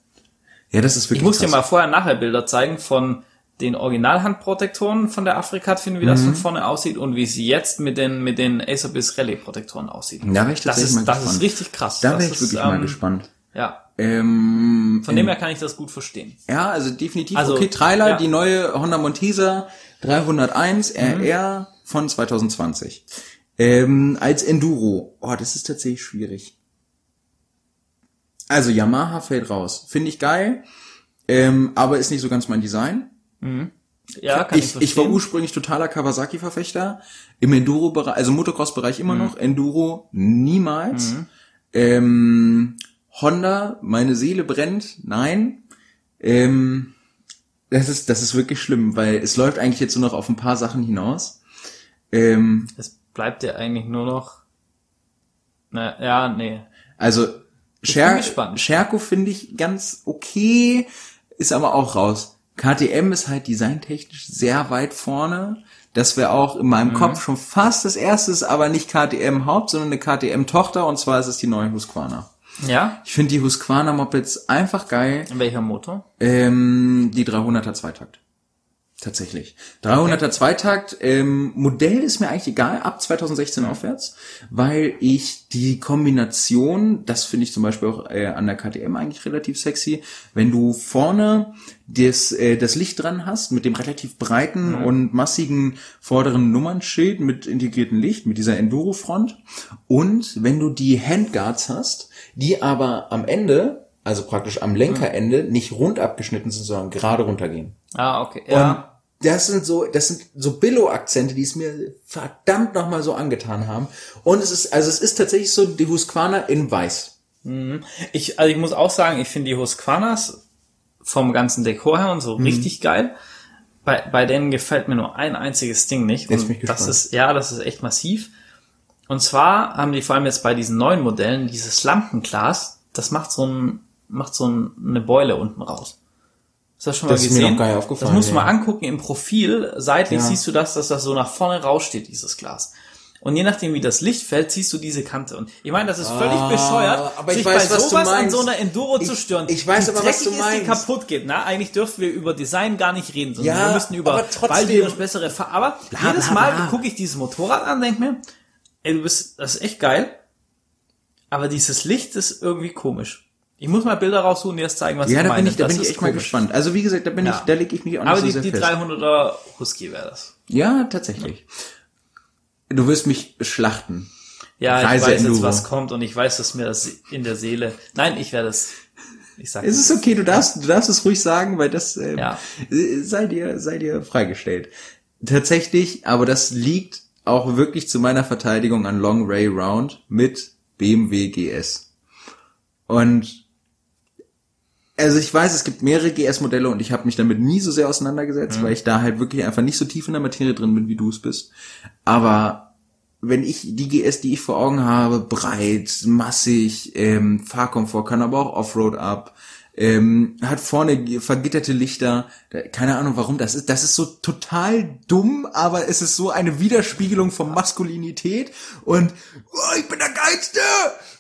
Ja, das ist wirklich Ich muss dir mal vorher nachher Bilder zeigen von den Originalhandprotektoren von der Afrikat-Fin, wie das Mhm. von vorne aussieht und wie sie jetzt mit den, mit den Acerbiz Rallye-Protektoren aussieht. Da wäre ich das ist, mal das gespannt. ist richtig krass. Da wäre ich ist, wirklich mal ähm, gespannt. Ja, Ähm, von dem her kann ich das gut verstehen. Ja, also definitiv. Also, okay, Trailer, ja. die neue Honda Montesa 301 Mhm. RR von 2020. Ähm, als Enduro. Oh, das ist tatsächlich schwierig. Also Yamaha fällt raus. Finde ich geil, ähm, aber ist nicht so ganz mein Design. Ja, kann ich, Ich, verstehen. ich war ursprünglich totaler Kawasaki-Verfechter. Im Enduro-Bereich, also Motocross-Bereich immer Mhm. noch, Enduro niemals. Ähm, Honda, meine Seele brennt, nein. Ähm, das ist, das ist wirklich schlimm, weil es läuft eigentlich jetzt nur noch auf ein paar Sachen hinaus. Ähm, es bleibt ja eigentlich nur noch, na, ja, nee. also Scher. Scherko finde ich ganz okay, ist aber auch raus. KTM ist halt designtechnisch sehr weit vorne. Das wäre auch in Mhm. meinem Kopf schon fast das erste, ist aber nicht KTM Haupt, sondern eine KTM Tochter und zwar ist es die neue Husqvarna. Ja? Ich finde die Husqvarna Mopeds einfach geil. In welcher Motor? Ähm, die 300er Zweitakt. Tatsächlich. 300er Zweitakt, ähm, Modell ist mir eigentlich egal, ab 2016 aufwärts, weil ich die Kombination, das finde ich zum Beispiel auch äh, an der KTM eigentlich relativ sexy, wenn du vorne das, äh, das Licht dran hast, mit dem relativ breiten und massigen vorderen Nummernschild mit integriertem Licht, mit dieser Enduro-Front und wenn du die Handguards hast, die aber am Ende, also praktisch am Lenkerende, nicht rund abgeschnitten sind, sondern gerade runtergehen. Ah, okay. Ja. Und das sind so, das sind so Billo-Akzente, die es mir verdammt nochmal so angetan haben. Und es ist, also es ist tatsächlich so die Husqvarna in weiß. Ich, also ich muss auch sagen, ich finde die Husqvarnas vom ganzen Dekor her und so Mhm. richtig geil. Bei, bei denen gefällt mir nur ein einziges Ding nicht. Und das ist, ja, das ist echt massiv. Und zwar haben die vor allem jetzt bei diesen neuen Modellen dieses Lampenglas, das macht so ein, macht so ein, eine Beule unten raus. Hast du das schon mal Das ist mir gesehen? noch gar nicht aufgefallen, Das musst du ja. mal angucken im Profil. Seitlich Ja. siehst du das, dass das so nach vorne raussteht, dieses Glas. Und je nachdem, wie das Licht fällt, siehst du diese Kante. Und ich meine, das ist völlig Ah, bescheuert, aber ich sich weiß, bei sowas an meinst. so einer Enduro zu Ich- stören. ich weiß Wie aber, was du dreckig ist, die meinst. kaputt geht. Na, eigentlich dürfen wir über Design gar nicht reden, sondern Ja, wir müssen über die das bessere Fahr Aber Bla, jedes bla, Mal gucke ich dieses Motorrad an, denk mir, ey, du bist, das ist echt geil. Aber dieses Licht ist irgendwie komisch. Ich muss mal Bilder raussuchen, die das zeigen, was Ja, ich da meine. bin ich, da Das bin ich echt mal komisch. gespannt. Also wie gesagt, da bin Ja. ich, da lege ich mich auch nicht Aber so die, sehr die fest. 300er Husky wäre das. Ja, tatsächlich. Du wirst mich schlachten. Ja, ich Reise weiß jetzt, Enduro. was kommt und ich weiß, dass mir das in der Seele. Nein, ich werde es. Ich sag Es ist okay, du darfst, du darfst es ruhig sagen, weil das ähm, Ja. äh, sei dir, sei dir freigestellt. Tatsächlich, aber das liegt auch wirklich zu meiner Verteidigung an Long Ray Round mit BMW GS. Und also ich weiß, es gibt mehrere GS-Modelle und ich habe mich damit nie so sehr auseinandergesetzt, weil ich da halt wirklich einfach nicht so tief in der Materie drin bin, wie du es bist. Aber wenn ich die GS, die ich vor Augen habe, breit, massig, ähm, Fahrkomfort, kann aber auch Offroad ab, ähm, hat vorne vergitterte Lichter, keine Ahnung warum das ist, das ist so total dumm, aber es ist so eine Widerspiegelung von Maskulinität und oh, ich bin der Geilste!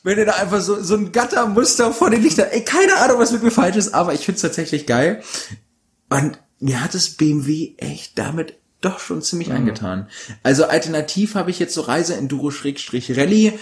Wenn ihr da einfach so, so ein Gattermuster vor den Lichtern, ey, keine Ahnung, was mit mir falsch ist, aber ich find's tatsächlich geil. Und mir hat es BMW echt damit doch schon ziemlich angetan. Also alternativ habe ich jetzt so Reise Enduro Schrägstrich Rallye,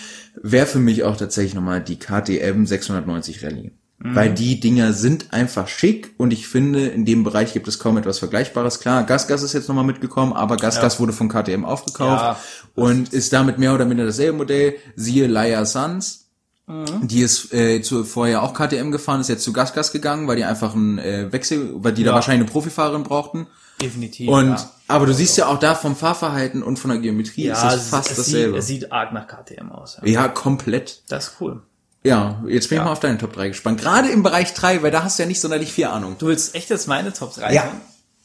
wäre für mich auch tatsächlich nochmal die KTM 690 Rallye. Weil die Dinger sind einfach schick und ich finde, in dem Bereich gibt es kaum etwas Vergleichbares. Klar, GasGas ist jetzt nochmal mitgekommen, aber GasGas Ja. wurde von KTM aufgekauft Ja. und ist damit mehr oder minder dasselbe Modell. Siehe Laia Suns. Mhm. Die ist äh, zu, vorher auch KTM gefahren, ist jetzt zu GasGas gegangen, weil die einfach einen äh, Wechsel, weil die da Ja. wahrscheinlich eine Profifahrerin brauchten. Definitiv. Und ja. aber du siehst ja auch da vom Fahrverhalten und von der Geometrie ist ja, es es, fast es, dasselbe. sieht, es sieht arg nach KTM aus. Ja. ja, komplett. Das ist cool. Ja, jetzt bin ich Ja. mal auf deine Top 3 gespannt. Gerade im Bereich 3, weil da hast du ja nicht sonderlich viel Ahnung. Du willst echt jetzt meine Top 3 Ja.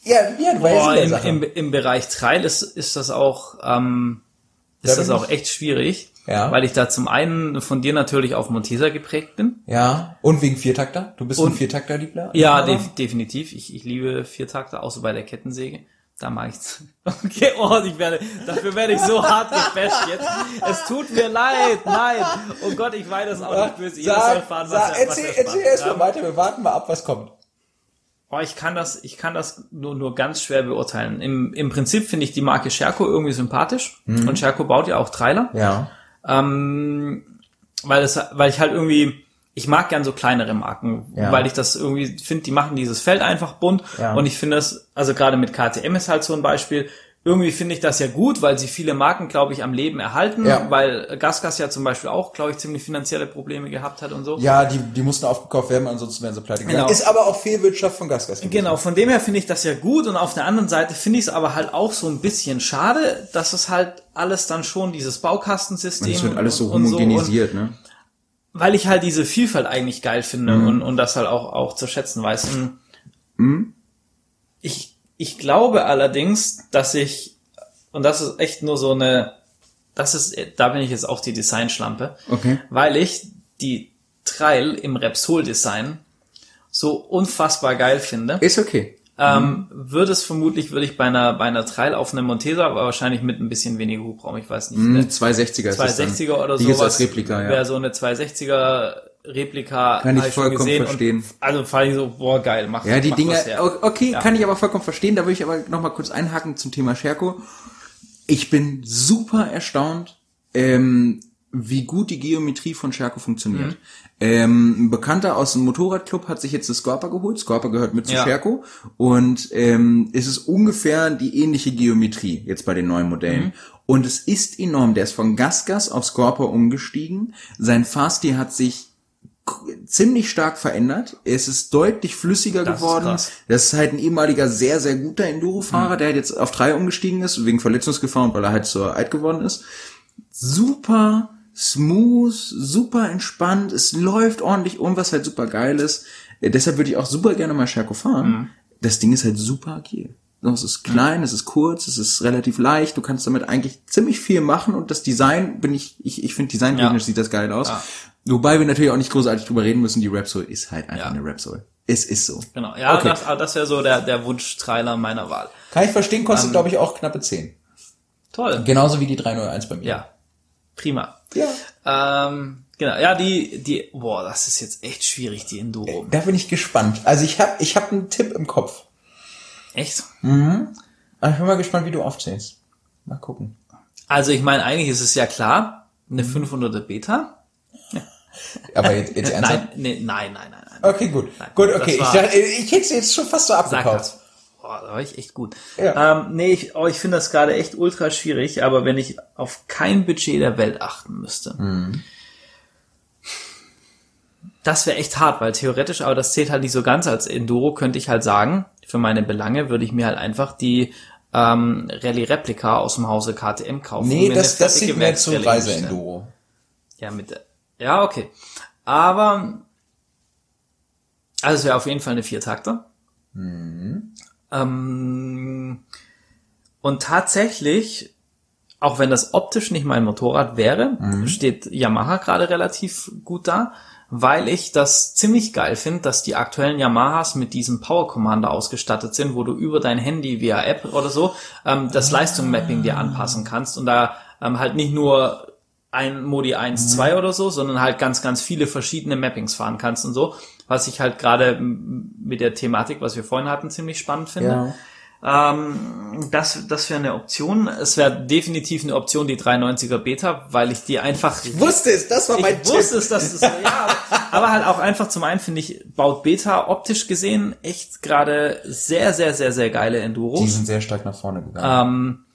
Ja, ja, du Boah, im, im, im Bereich Trail ist, ist das auch, ähm, ist Da das auch echt schwierig. Ja. Weil ich da zum einen von dir natürlich auf Montesa geprägt bin. Ja, und wegen Viertakter? Du bist Und- ein Viertakter-Liebler? Ja, def definitiv. Ich, ich liebe Viertakter, außer bei der Kettensäge. Da mag ich's. Okay, oh, ich werde, dafür werde ich so hart gebasht jetzt. Es tut mir leid, nein. Oh Gott, ich weiß das auch nicht böse. Jeder soll fahren, was er, was er Spaß hat. weiter, wir warten mal ab, was kommt. Oh, ich kann das, ich kann das nur, nur ganz schwer beurteilen. Im, im Prinzip finde ich die Marke Scherko irgendwie sympathisch. Und Scherko baut ja auch Trailer. Ja. Ähm, weil es, weil ich halt irgendwie, ich mag gern so kleinere Marken, Ja. weil ich das irgendwie finde, die machen dieses Feld einfach bunt Ja. und ich finde das, also gerade mit KTM ist halt so ein Beispiel, irgendwie finde ich das ja gut, weil sie viele Marken, glaube ich, am Leben erhalten, Ja. weil Gasgas ja zum Beispiel auch, glaube ich, ziemlich finanzielle Probleme gehabt hat und so. Ja, die, die mussten aufgekauft werden, ansonsten wären sie pleite gegangen. Genau. Ist aber auch Fehlwirtschaft von Gasgas. gewesen. Genau, von dem her finde ich das ja gut und auf der anderen Seite finde ich es aber halt auch so ein bisschen schade, dass es halt alles dann schon dieses Baukastensystem Es wird alles so und- und homogenisiert, ne? Weil ich halt diese Vielfalt eigentlich geil finde Mhm. und, und das halt auch, auch zu schätzen weiß. Und Ich, ich glaube allerdings, dass ich, und das ist echt nur so eine, das ist, da bin ich jetzt auch die Designschlampe, Okay. weil ich die Trail im Repsol-Design so unfassbar geil finde. Ist okay. Ähm, würde es vermutlich, würde ich bei einer, bei einer Trail auf einem Montesa, aber wahrscheinlich mit ein bisschen weniger Hubraum, ich weiß nicht. Ne? 260er ist das dann. 260er oder sowas. als Replika, ja. Wäre so eine 260er Replika. Kann ich vollkommen gesehen verstehen. Und, also vor allem so, boah, geil, mach Ja, die mach Dinger, okay, Ja. kann ich aber vollkommen verstehen. Da würde ich aber noch mal kurz einhaken zum Thema Scherko. Ich bin super erstaunt, ähm, wie gut die Geometrie von Scherko funktioniert. Mhm. Ähm, ein Bekannter aus dem Motorradclub hat sich jetzt das Scorpa geholt. Scorpa gehört mit zu Ja. Scherko. Und ähm, es ist ungefähr die ähnliche Geometrie jetzt bei den neuen Modellen. Mhm. Und es ist enorm. Der ist von Gasgas auf Scorpa umgestiegen. Sein Fahrstil hat sich ziemlich stark verändert. Es ist deutlich flüssiger Das ist geworden. krass. Das ist halt ein ehemaliger sehr, sehr guter Enduro-Fahrer, der halt jetzt auf drei umgestiegen ist, wegen Verletzungsgefahr und weil er halt so alt geworden ist. Super smooth, super entspannt, es läuft ordentlich um, was halt super geil ist. Äh, deshalb würde ich auch super gerne mal Scherko fahren. Das Ding ist halt super agil. Es ist klein, es ist kurz, es ist relativ leicht, du kannst damit eigentlich ziemlich viel machen und das Design bin ich, ich, ich finde designtechnisch Ja. sieht das geil aus. Ja. Wobei wir natürlich auch nicht großartig drüber reden müssen, die Repsol ist halt einfach Ja. eine Repsol. Es ist so. Genau, ja, Okay. das, aber das wäre so der, der Wunschtrailer meiner Wahl. Kann ich verstehen, Ähm, kostet glaube ich auch knappe 10. Toll. Genauso wie die 301 bei mir. Ja. Prima. Ja. Ähm, genau, ja, die, die, boah, das ist jetzt echt schwierig, die Enduro. Da bin ich gespannt. Also ich habe ich hab einen Tipp im Kopf. Echt? Aber ich bin mal gespannt, wie du aufzählst. Mal gucken. Also ich meine, eigentlich ist es ja klar, eine 500er Beta. Aber jetzt, jetzt ernsthaft? Nein, nee, nein, nein, nein, nein. Okay, gut. Nein, gut, okay. Ich, ich hätte sie jetzt schon fast so abgekauft. Boah, da war ich echt gut. Ja. Ähm, nee, ich, oh, ich finde das gerade echt ultra schwierig, aber wenn ich auf kein Budget der Welt achten müsste, Mhm. das wäre echt hart, weil theoretisch, aber das zählt halt nicht so ganz als Enduro, könnte ich halt sagen, für meine Belange würde ich mir halt einfach die ähm, Rallye Replika aus dem Hause KTM kaufen. Nee, das, das sieht mir zu hinstellen. Reise-Enduro. Ja, mit der, ja, okay. Aber, also es wäre auf jeden Fall eine Viertakter. Ähm, und tatsächlich, auch wenn das optisch nicht mein Motorrad wäre, steht Yamaha gerade relativ gut da, weil ich das ziemlich geil finde, dass die aktuellen Yamahas mit diesem Power Commander ausgestattet sind, wo du über dein Handy via App oder so ähm, das Leistungsmapping dir anpassen kannst und da ähm, halt nicht nur ein Modi 1, 2 oder so, sondern halt ganz, ganz viele verschiedene Mappings fahren kannst und so, was ich halt gerade mit der Thematik, was wir vorhin hatten, ziemlich spannend finde. Ähm, das das wäre eine Option. Es wäre definitiv eine Option, die 390er Beta, weil ich die einfach... Ich wusste es, das war mein ich wusste es, dass es, ja, aber halt auch einfach zum einen finde ich, baut Beta optisch gesehen echt gerade sehr, sehr, sehr, sehr geile Enduros. Die sind sehr stark nach vorne gegangen. Ähm,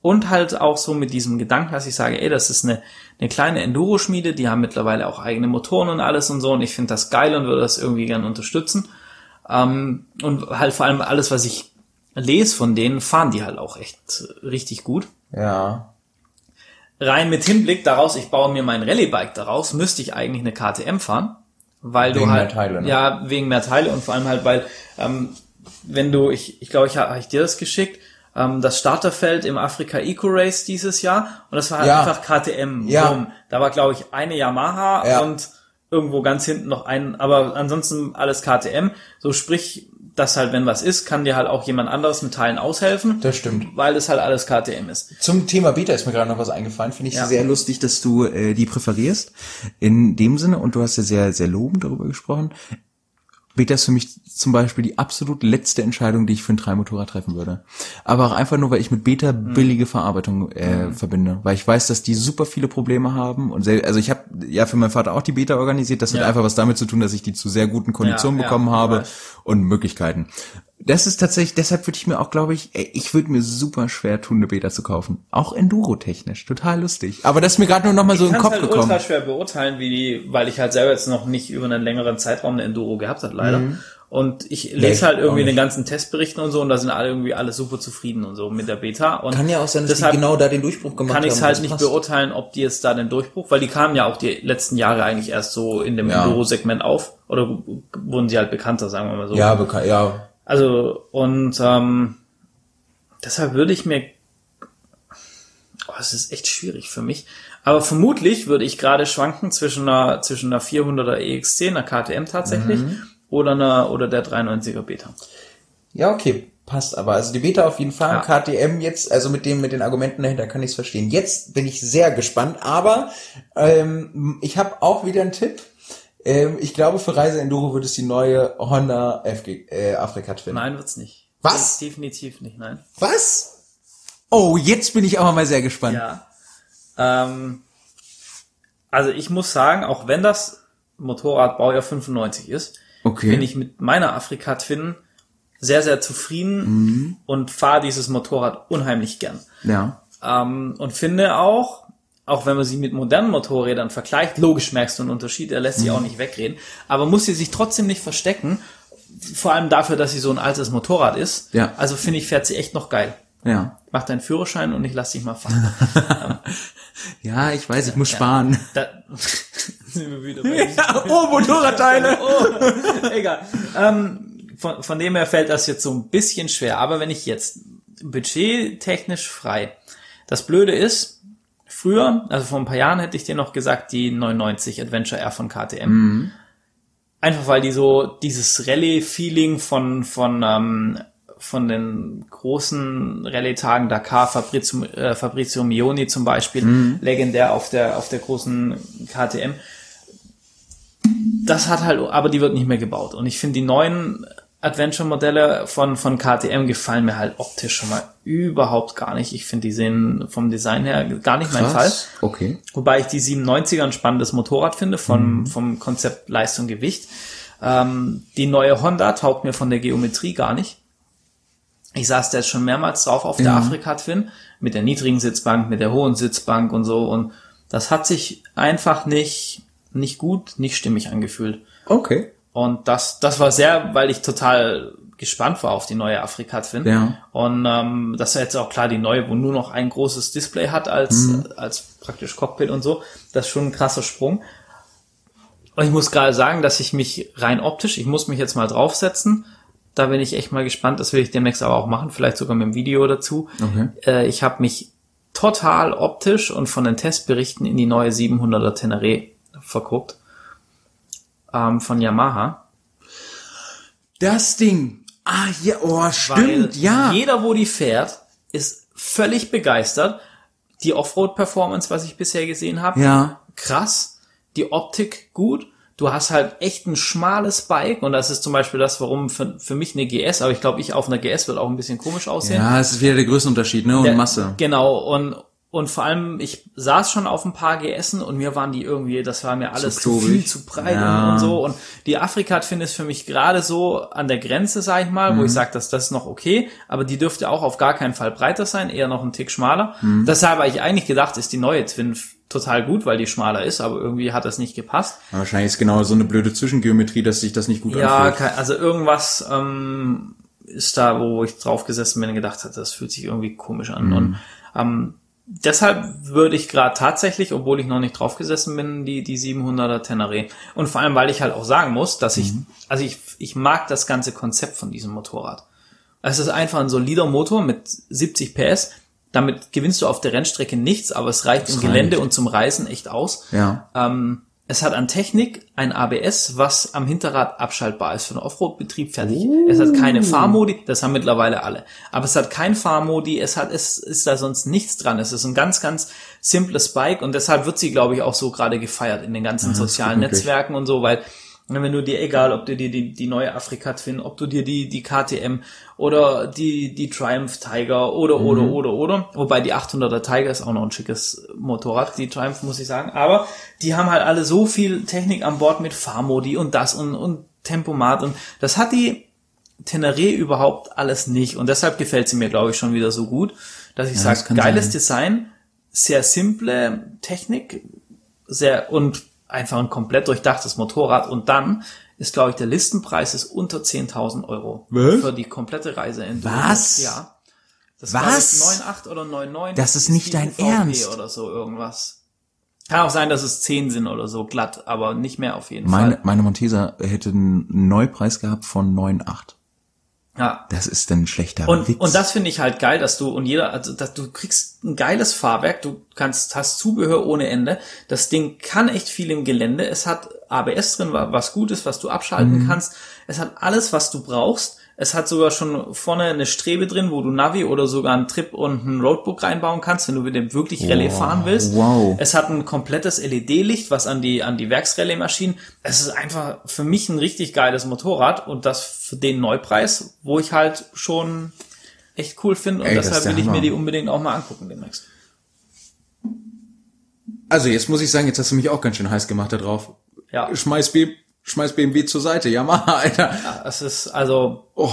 und halt auch so mit diesem Gedanken, dass ich sage, ey, das ist eine, eine kleine Enduro-Schmiede, die haben mittlerweile auch eigene Motoren und alles und so und ich finde das geil und würde das irgendwie gern unterstützen. Ähm, und halt vor allem alles, was ich lese von denen, fahren die halt auch echt richtig gut. Ja. Rein mit Hinblick daraus, ich baue mir mein Rallye-Bike daraus, müsste ich eigentlich eine KTM fahren, weil Wegen du halt mehr Teile, ne? ja wegen mehr Teile und vor allem halt, weil ähm, wenn du, ich ich glaube, ich habe hab ich dir das geschickt, ähm, das Starterfeld im Afrika Eco Race dieses Jahr und das war halt Ja. einfach KTM. Ja. Boom. Da war glaube ich eine Yamaha Ja. und irgendwo ganz hinten noch ein, aber ansonsten alles KTM. So sprich, dass halt wenn was ist, kann dir halt auch jemand anderes mit Teilen aushelfen, Das stimmt. weil es halt alles KTM ist. Zum Thema Beta ist mir gerade noch was eingefallen. Finde ich Ja. sehr lustig, dass du äh, die präferierst. In dem Sinne, und du hast ja sehr, sehr lobend darüber gesprochen. Beta ist für mich zum Beispiel die absolut letzte Entscheidung, die ich für ein Dreimotorrad treffen würde. Aber auch einfach nur, weil ich mit Beta Mhm. billige Verarbeitung äh, verbinde. Weil ich weiß, dass die super viele Probleme haben. Und sel also ich habe ja für meinen Vater auch die Beta organisiert. Das hat Ja. einfach was damit zu tun, dass ich die zu sehr guten Konditionen Ja, ja, bekommen ich habe und Möglichkeiten. Das ist tatsächlich, deshalb würde ich mir auch, glaube ich, ich würde mir super schwer tun, eine Beta zu kaufen. Auch Enduro-technisch, total lustig. Aber das ist mir gerade nur noch mal so in den Kopf halt gekommen. ultra schwer beurteilen, wie die, weil ich halt selber jetzt noch nicht über einen längeren Zeitraum eine Enduro gehabt habe, leider. Und ich lese ich halt irgendwie den ganzen Testberichten und so und da sind alle irgendwie alle super zufrieden und so mit der Beta. Und Kann ja auch sein, dass deshalb die genau da den Durchbruch gemacht kann ich haben. es halt nicht passt. beurteilen, ob die jetzt da den Durchbruch, weil die kamen ja auch die letzten Jahre eigentlich erst so in dem Ja. Enduro-Segment auf oder wurden sie halt bekannter, sagen wir mal so. Ja, bekannt, ja. Also, und ähm, deshalb würde ich mir. Oh, es ist echt schwierig für mich. Aber vermutlich würde ich gerade schwanken zwischen einer, zwischen einer 400er EX10, einer KTM tatsächlich, Mhm. oder einer, oder der 390er Beta. Ja, okay, passt aber. Also die Beta auf jeden Fall, Ja. KTM jetzt, also mit dem, mit den Argumenten dahinter kann ich es verstehen. Jetzt bin ich sehr gespannt, aber ähm, ich habe auch wieder einen Tipp. Ähm, ich glaube, für Reise Enduro wird es die neue Honda FG, äh, Afrika Twin. Nein, wird's nicht. Was? De- Definitiv nicht, nein. Was? Oh, jetzt bin ich aber mal sehr gespannt. Ja. Ähm, also ich muss sagen, auch wenn das Motorrad Baujahr 95 ist, Okay. bin ich mit meiner Afrika Twin sehr, sehr zufrieden Mhm. und fahre dieses Motorrad unheimlich gern. Ja. Ähm, und finde auch, auch wenn man sie mit modernen Motorrädern vergleicht, logisch merkst du einen Unterschied, er lässt sich Mhm. auch nicht wegreden, aber muss sie sich trotzdem nicht verstecken, vor allem dafür, dass sie so ein altes Motorrad ist. Ja. Also finde ich, fährt sie echt noch geil. Ja. Mach deinen Führerschein und ich lass dich mal fahren. Ja, ich weiß, ich muss sparen. da sind wir wieder bei oh, Motorradteile. Oh, egal. Ähm, von, von dem her fällt das jetzt so ein bisschen schwer. Aber wenn ich jetzt budgettechnisch frei. Das Blöde ist, früher, also vor ein paar Jahren hätte ich dir noch gesagt, die 990 Adventure R von KTM. Einfach weil die so dieses Rallye-Feeling von, von, ähm, von den großen Rallye-Tagen Dakar, Fabrizio, äh, Fabrizio Mioni zum Beispiel, legendär auf der, auf der großen KTM das hat halt, aber die wird nicht mehr gebaut. Und ich finde, die neuen Adventure-Modelle von, von KTM gefallen mir halt optisch schon mal überhaupt gar nicht. Ich finde, die sehen vom Design her gar nicht mein Fall. Okay. Wobei ich die 97er ein spannendes Motorrad finde, vom, vom Konzept Leistung Gewicht. Ähm, die neue Honda taugt mir von der Geometrie gar nicht. Ich saß da jetzt schon mehrmals drauf auf der Ja. Afrika Twin, mit der niedrigen Sitzbank, mit der hohen Sitzbank und so. Und das hat sich einfach nicht, nicht gut, nicht stimmig angefühlt. Okay. Und das, das war sehr, weil ich total gespannt war auf die neue Afrika Twin. Ja. Und ähm, das ist jetzt auch klar die neue, wo nur noch ein großes Display hat als, als praktisch Cockpit und so. Das ist schon ein krasser Sprung. Und ich muss gerade sagen, dass ich mich rein optisch, ich muss mich jetzt mal draufsetzen. Da bin ich echt mal gespannt. Das will ich demnächst aber auch machen, vielleicht sogar mit dem Video dazu. Okay. Äh, ich habe mich total optisch und von den Testberichten in die neue 700er Tenere verguckt. Ähm, von Yamaha. Das Ding. Ah, ja, oh, stimmt, Weil ja. Jeder, wo die fährt, ist völlig begeistert. Die Offroad-Performance, was ich bisher gesehen habe, Ja. krass. Die Optik gut. du hast halt echt ein schmales Bike und das ist zum Beispiel das, warum für, für mich eine GS, aber ich glaube, ich auf einer GS wird auch ein bisschen komisch aussehen. Ja, es ist wieder der Größenunterschied, ne? Und Der- Masse. Genau, und, und vor allem, ich saß schon auf ein paar GSen und mir waren die irgendwie, das war mir alles zu, klobig. viel, zu breit Ja. und, so. Und die Afrika finde ich für mich gerade so an der Grenze, sag ich mal, wo Mhm. ich sage, dass das ist noch okay, aber die dürfte auch auf gar keinen Fall breiter sein, eher noch ein Tick schmaler. Mhm. Deshalb habe ich eigentlich gedacht, ist die neue Twin total gut, weil die schmaler ist, aber irgendwie hat das nicht gepasst. Wahrscheinlich ist genau so eine blöde Zwischengeometrie, dass sich das nicht gut Ja, anfühlt. kein, also irgendwas ähm, ist da, wo ich drauf gesessen bin und gedacht hatte, das fühlt sich irgendwie komisch an. Und ähm, deshalb würde ich gerade tatsächlich, obwohl ich noch nicht drauf gesessen bin, die, die 700er Tenere. Und vor allem, weil ich halt auch sagen muss, dass ich, also ich, ich mag das ganze Konzept von diesem Motorrad. Es ist einfach ein solider Motor mit 70 PS. Damit gewinnst du auf der Rennstrecke nichts, aber es reicht im reicht. Gelände und zum Reisen echt aus. Ja. Ähm, es hat an Technik ein ABS, was am Hinterrad abschaltbar ist für den Offroad-Betrieb fertig. Es hat keine Fahrmodi, das haben mittlerweile alle. Aber es hat kein Fahrmodi, es hat, es ist da sonst nichts dran. Es ist ein ganz, ganz simples Bike und deshalb wird sie, glaube ich, auch so gerade gefeiert in den ganzen das ist sozialen. Netzwerken und so, weil wenn du dir, egal, ob du dir die, die neue Afrika Twin, ob du dir die, die KTM oder die, die Triumph Tiger oder, oder, Mhm. oder, oder, wobei die 800er Tiger ist auch noch ein schickes Motorrad, die Triumph, muss ich sagen, aber die haben halt alle so viel Technik an Bord mit Fahrmodi und das und, und Tempomat und das hat die Tenere überhaupt alles nicht und deshalb gefällt sie mir, glaube ich, schon wieder so gut, dass ich das sage, geiles sein. Design, sehr simple Technik, sehr und einfach ein komplett durchdachtes Motorrad und dann ist, glaube ich, der Listenpreis ist unter 10.000 Euro Was? für die komplette Reise in Was? Ja. Das Was? War 9,8 oder 9,9. Das ist nicht dein UVP Ernst. Oder so irgendwas. Kann auch sein, dass es 10 sind oder so glatt, aber nicht mehr auf jeden Meine, Fall. meine Montesa hätte einen Neupreis gehabt von 9,8. Ja. Das ist dann ein schlechter Und, Witz. und das finde ich halt geil, dass du und jeder, also dass du kriegst ein geiles Fahrwerk, du kannst, hast Zubehör ohne Ende. Das Ding kann echt viel im Gelände. Es hat ABS drin, wa- was gut ist, was du abschalten Mhm. kannst. Es hat alles, was du brauchst. Es hat sogar schon vorne eine Strebe drin, wo du Navi oder sogar einen Trip und ein Roadbook reinbauen kannst, wenn du mit dem wirklich Rallye fahren willst. wow. Es hat ein komplettes LED-Licht, was an die, an die Werksrallye-Maschinen. Es ist einfach für mich ein richtig geiles Motorrad und das für den Neupreis, wo ich halt schon echt cool finde und Ey, deshalb will ich mir die unbedingt auch mal angucken demnächst. Also jetzt muss ich sagen, jetzt hast du mich auch ganz schön heiß gemacht da drauf. Ja. Schmeiß, B, schmeiß BMW zur Seite. Ja, mach, Alter. Es ist also, Oh,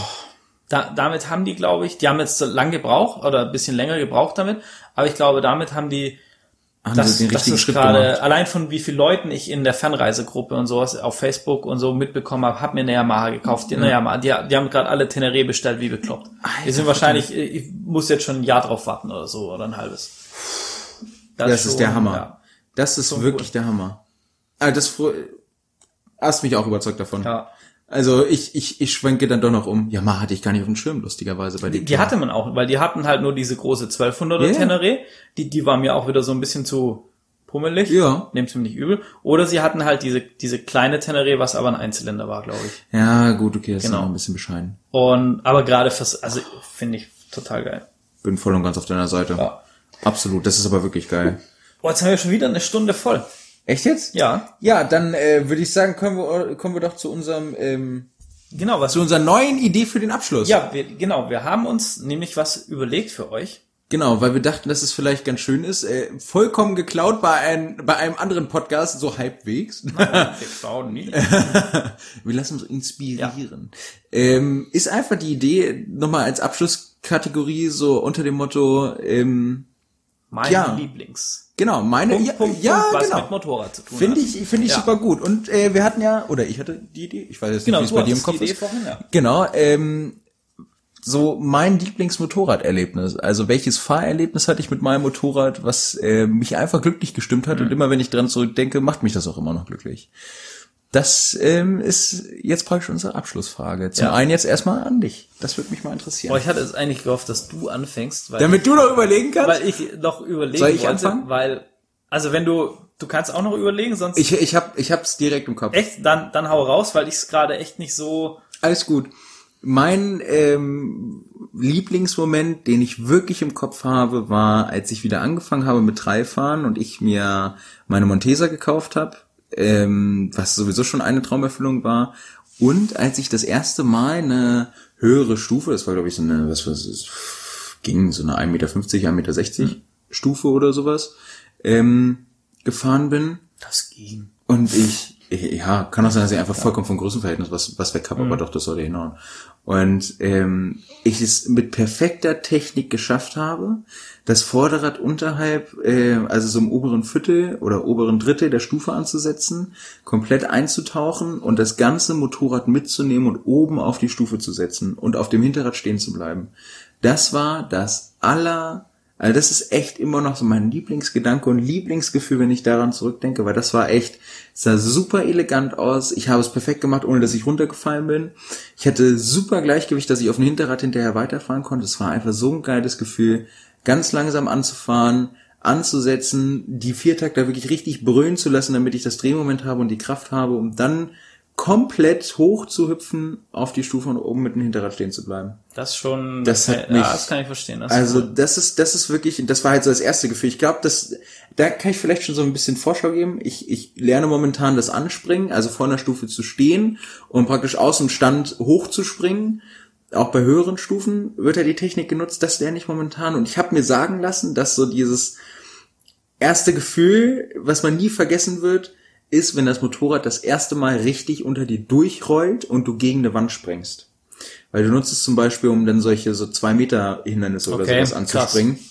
da, damit haben die, glaube ich, die haben jetzt so lang gebraucht oder ein bisschen länger gebraucht damit, aber ich glaube, damit haben die haben das, den das richtigen ist Schritt gerade, gemacht. allein von wie vielen Leuten ich in der Fernreisegruppe und sowas auf Facebook und so mitbekommen habe, hab mir eine Yamaha gekauft. Die, eine Yamaha, die, die haben gerade alle Tenere bestellt, wie bekloppt. die sind wahrscheinlich, ich muss jetzt schon ein Jahr drauf warten oder so, oder ein halbes. Das ist schon, der Hammer. Ja. Das ist Schon wirklich cool. der Hammer. Ah, das hast mich auch überzeugt davon. ja. Also ich, ich, ich schwenke dann doch noch um. Yamaha hatte ich gar nicht auf dem Schirm, lustigerweise bei dir. Die hatte man auch, weil die hatten halt nur diese große 1200er Ja. Tenere. Die, die war mir auch wieder so ein bisschen zu pummelig. Ja. Nehmt's mir nicht übel. Oder sie hatten halt diese, diese kleine Tenere, was aber ein Einzylinder war, glaube ich. Ja, gut, okay, das ist Genau. noch ein bisschen bescheiden. Und, aber gerade fürs, also, finde ich total geil. Bin voll und ganz auf deiner Seite. Ja. Absolut, das ist aber wirklich geil. Boah, jetzt haben wir schon wieder eine Stunde voll. Echt jetzt? Ja. Ja, dann äh, würde ich sagen, kommen wir, kommen wir doch zu unserem ähm, Genau, was zu unserer neuen Idee für den Abschluss. Ja, wir, genau, wir haben uns nämlich was überlegt für euch. Genau, weil wir dachten, dass es vielleicht ganz schön ist. Äh, vollkommen geklaut bei, ein, bei einem anderen Podcast, so halbwegs. Wir schauen nie. wir lassen uns inspirieren. Ähm, ist einfach die Idee, nochmal als Abschlusskategorie, so unter dem Motto, ähm, Mein Ja. Lieblings. Genau, meine, Punkt, ja, Punkt, ja Punkt, was genau. mit Motorrad zu tun Finde ich, finde ich Ja. super gut. Und äh, wir hatten ja, oder ich hatte die Idee, ich weiß jetzt Genau, nicht, wie es bei dir im Kopf die Idee ist. vorhin, ja. Genau, ähm, so mein Lieblingsmotorraderlebnis. Also welches Fahrerlebnis hatte ich mit meinem Motorrad, was äh, mich einfach glücklich gestimmt Mhm. hat und immer wenn ich dran zurückdenke, macht mich das auch immer noch glücklich. Das ähm, ist jetzt praktisch unsere Abschlussfrage. Zum Ja. einen jetzt erstmal an dich. Das würde mich mal interessieren. Boah, ich hatte jetzt eigentlich gehofft, dass du anfängst, weil, Damit du noch überlegen kannst. weil ich noch überlegen Soll ich wollte, anfangen? weil, also wenn du, du kannst auch noch überlegen, sonst Ich, ich hab, ich hab's direkt im Kopf. echt, dann, dann hau raus, weil ich es gerade echt nicht so, Alles gut. Mein ähm, Lieblingsmoment, den ich wirklich im Kopf habe, war, als ich wieder angefangen habe mit Dreifahren und ich mir meine Montesa gekauft habe. Ähm, was sowieso schon eine Traumerfüllung war. Und als ich das erste Mal eine höhere Stufe, das war glaube ich so eine, was was es ging, so eine 1,50 Meter, 1,60 Meter mhm. Stufe oder sowas, ähm, gefahren bin. Das ging. Und ich ja, kann auch sein, dass ich einfach vollkommen vom Größenverhältnis was, was weg habe, mhm. aber doch, das sollte hinhauen. Und ähm, ich es mit perfekter Technik geschafft habe, das Vorderrad unterhalb, äh, also so im oberen Viertel oder oberen Drittel der Stufe anzusetzen, komplett einzutauchen und das ganze Motorrad mitzunehmen und oben auf die Stufe zu setzen und auf dem Hinterrad stehen zu bleiben. Das war das aller also das ist echt immer noch so mein Lieblingsgedanke und Lieblingsgefühl, wenn ich daran zurückdenke, weil das war echt, sah super elegant aus. Ich habe es perfekt gemacht, ohne dass ich runtergefallen bin. Ich hatte super Gleichgewicht, dass ich auf dem Hinterrad hinterher weiterfahren konnte. Es war einfach so ein geiles Gefühl, ganz langsam anzufahren, anzusetzen, die Viertakter wirklich richtig brüllen zu lassen, damit ich das Drehmoment habe und die Kraft habe, um dann komplett hoch zu hüpfen auf die Stufe und oben mit dem Hinterrad stehen zu bleiben. Das schon, das, hat mich, ja, das kann ich verstehen. also cool. das ist, das ist wirklich, das war halt so das erste Gefühl. Ich glaube, das, da kann ich vielleicht schon so ein bisschen Vorschau geben. Ich, ich lerne momentan das Anspringen, also vor einer Stufe zu stehen und praktisch aus dem Stand hochzuspringen. Auch bei höheren Stufen wird ja die Technik genutzt, das lerne ich momentan. Und ich habe mir sagen lassen, dass so dieses erste Gefühl, was man nie vergessen wird, ist, wenn das Motorrad das erste Mal richtig unter dir durchrollt und du gegen eine Wand sprengst. Weil du nutzt es zum Beispiel, um dann solche so zwei Meter Hindernisse okay, oder sowas anzuspringen. Krass.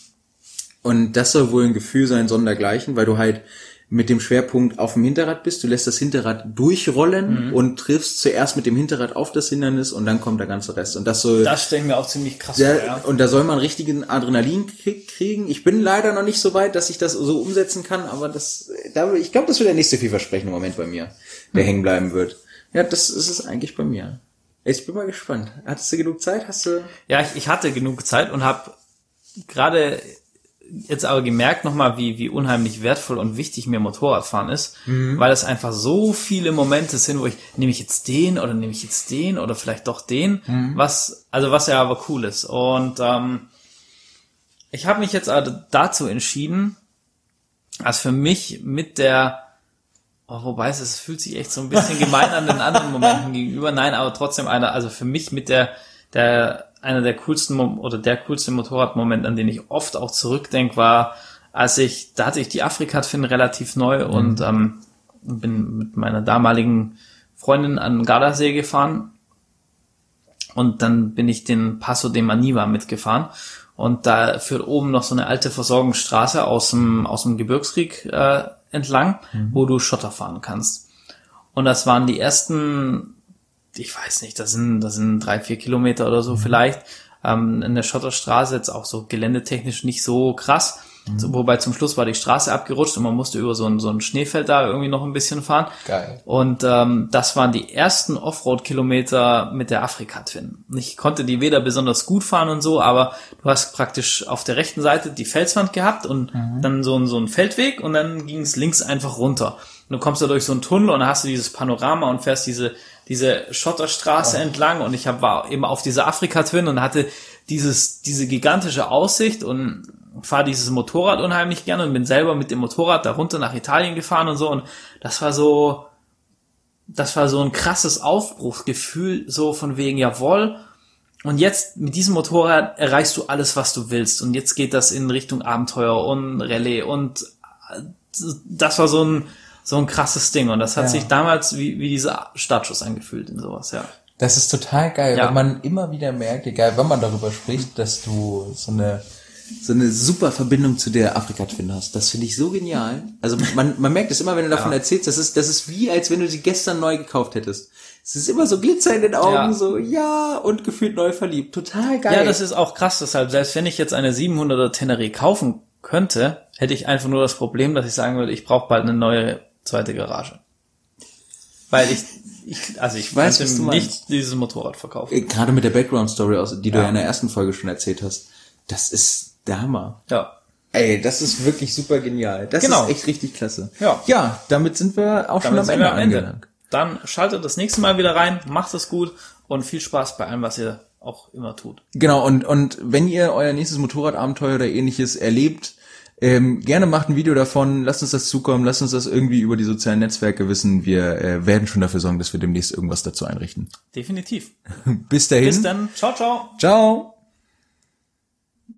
Und das soll wohl ein Gefühl sein, sondergleichen, weil du halt mit dem Schwerpunkt auf dem Hinterrad bist. Du lässt das Hinterrad durchrollen mhm. und triffst zuerst mit dem Hinterrad auf das Hindernis und dann kommt der ganze Rest. Und das soll. Das stellen wir auch ziemlich krass der, vor, ja. Und da soll man richtigen Adrenalinkick kriegen. Ich bin leider noch nicht so weit, dass ich das so umsetzen kann, aber das, da, ich glaube, das wird der nächste vielversprechende Moment bei mir, der mhm. hängen bleiben wird. Ja, das ist es eigentlich bei mir. Ich bin mal gespannt. Hattest du genug Zeit? Hast du? Ja, ich, ich hatte genug Zeit und habe gerade jetzt aber gemerkt nochmal, wie, wie unheimlich wertvoll und wichtig mir Motorradfahren ist, mhm. weil es einfach so viele Momente sind, wo ich, nehme ich jetzt den oder nehme ich jetzt den oder vielleicht doch den, mhm. was, also was ja aber cool ist. Und ähm, ich habe mich jetzt also dazu entschieden, als für mich mit der, oh, wobei es, es fühlt sich echt so ein bisschen gemein an den anderen Momenten gegenüber, nein, aber trotzdem einer, also für mich mit der, der einer der coolsten oder der coolste Motorradmoment, an den ich oft auch zurückdenke, war, als ich, da hatte ich die Afrika-Twin relativ neu mhm. und ähm, bin mit meiner damaligen Freundin an Gardasee gefahren und dann bin ich den Passo de Maniva mitgefahren und da führt oben noch so eine alte Versorgungsstraße aus dem, aus dem Gebirgskrieg äh, entlang, mhm. wo du Schotter fahren kannst. Und das waren die ersten ich weiß nicht, das sind, das sind drei, vier Kilometer oder so mhm. vielleicht. Ähm, in der Schotterstraße jetzt auch so geländetechnisch nicht so krass. Mhm. So, wobei zum Schluss war die Straße abgerutscht und man musste über so ein, so ein Schneefeld da irgendwie noch ein bisschen fahren. Geil. Und ähm, das waren die ersten Offroad-Kilometer mit der Afrika-Twin. Ich konnte die weder besonders gut fahren und so, aber du hast praktisch auf der rechten Seite die Felswand gehabt und mhm. dann so, ein so ein Feldweg und dann ging es links einfach runter. Und du kommst da durch so einen Tunnel und dann hast du dieses Panorama und fährst diese diese Schotterstraße oh. entlang und ich hab, war eben auf dieser Afrika-Twin und hatte dieses, diese gigantische Aussicht und fahre dieses Motorrad unheimlich gerne und bin selber mit dem Motorrad da runter nach Italien gefahren und so und das war so, das war so ein krasses Aufbruchsgefühl, so von wegen, jawohl, und jetzt mit diesem Motorrad erreichst du alles, was du willst. Und jetzt geht das in Richtung Abenteuer und Rallye. Und das war so ein, so ein krasses Ding. Und das hat ja. sich damals wie, wie dieser Startschuss angefühlt in sowas, ja. Das ist total geil, ja. weil man immer wieder merkt, egal wenn man darüber spricht, dass du so eine so eine super Verbindung zu der Afrika-Twin hast. Das finde ich so genial. Also man, man merkt es immer, wenn du davon ja. erzählst, das ist, das ist wie, als wenn du sie gestern neu gekauft hättest. Es ist immer so Glitzer in den Augen, ja. so ja und gefühlt neu verliebt. Total geil. Ja, das ist auch krass. Deshalb, selbst wenn ich jetzt eine 700er Tenere kaufen könnte, hätte ich einfach nur das Problem, dass ich sagen würde, ich brauche bald eine neue zweite Garage. Weil ich, ich also ich weiß nicht meinst. dieses Motorrad verkaufen. Äh, gerade mit der Background Story, aus, die du ja in der ersten Folge schon erzählt hast, das ist der Hammer. Ja. Ey, das ist wirklich super genial. Das genau. ist echt richtig klasse. Ja. Ja, damit sind wir auch damit schon am Ende, am Ende. Dann schaltet das nächste Mal wieder rein, macht es gut und viel Spaß bei allem, was ihr auch immer tut. Genau, und, und wenn ihr euer nächstes Motorradabenteuer oder ähnliches erlebt, Ähm, gerne macht ein Video davon, lasst uns das zukommen, lasst uns das irgendwie über die sozialen Netzwerke wissen. Wir äh, werden schon dafür sorgen, dass wir demnächst irgendwas dazu einrichten. Definitiv. Bis dahin. Bis dann. Ciao, ciao. Ciao.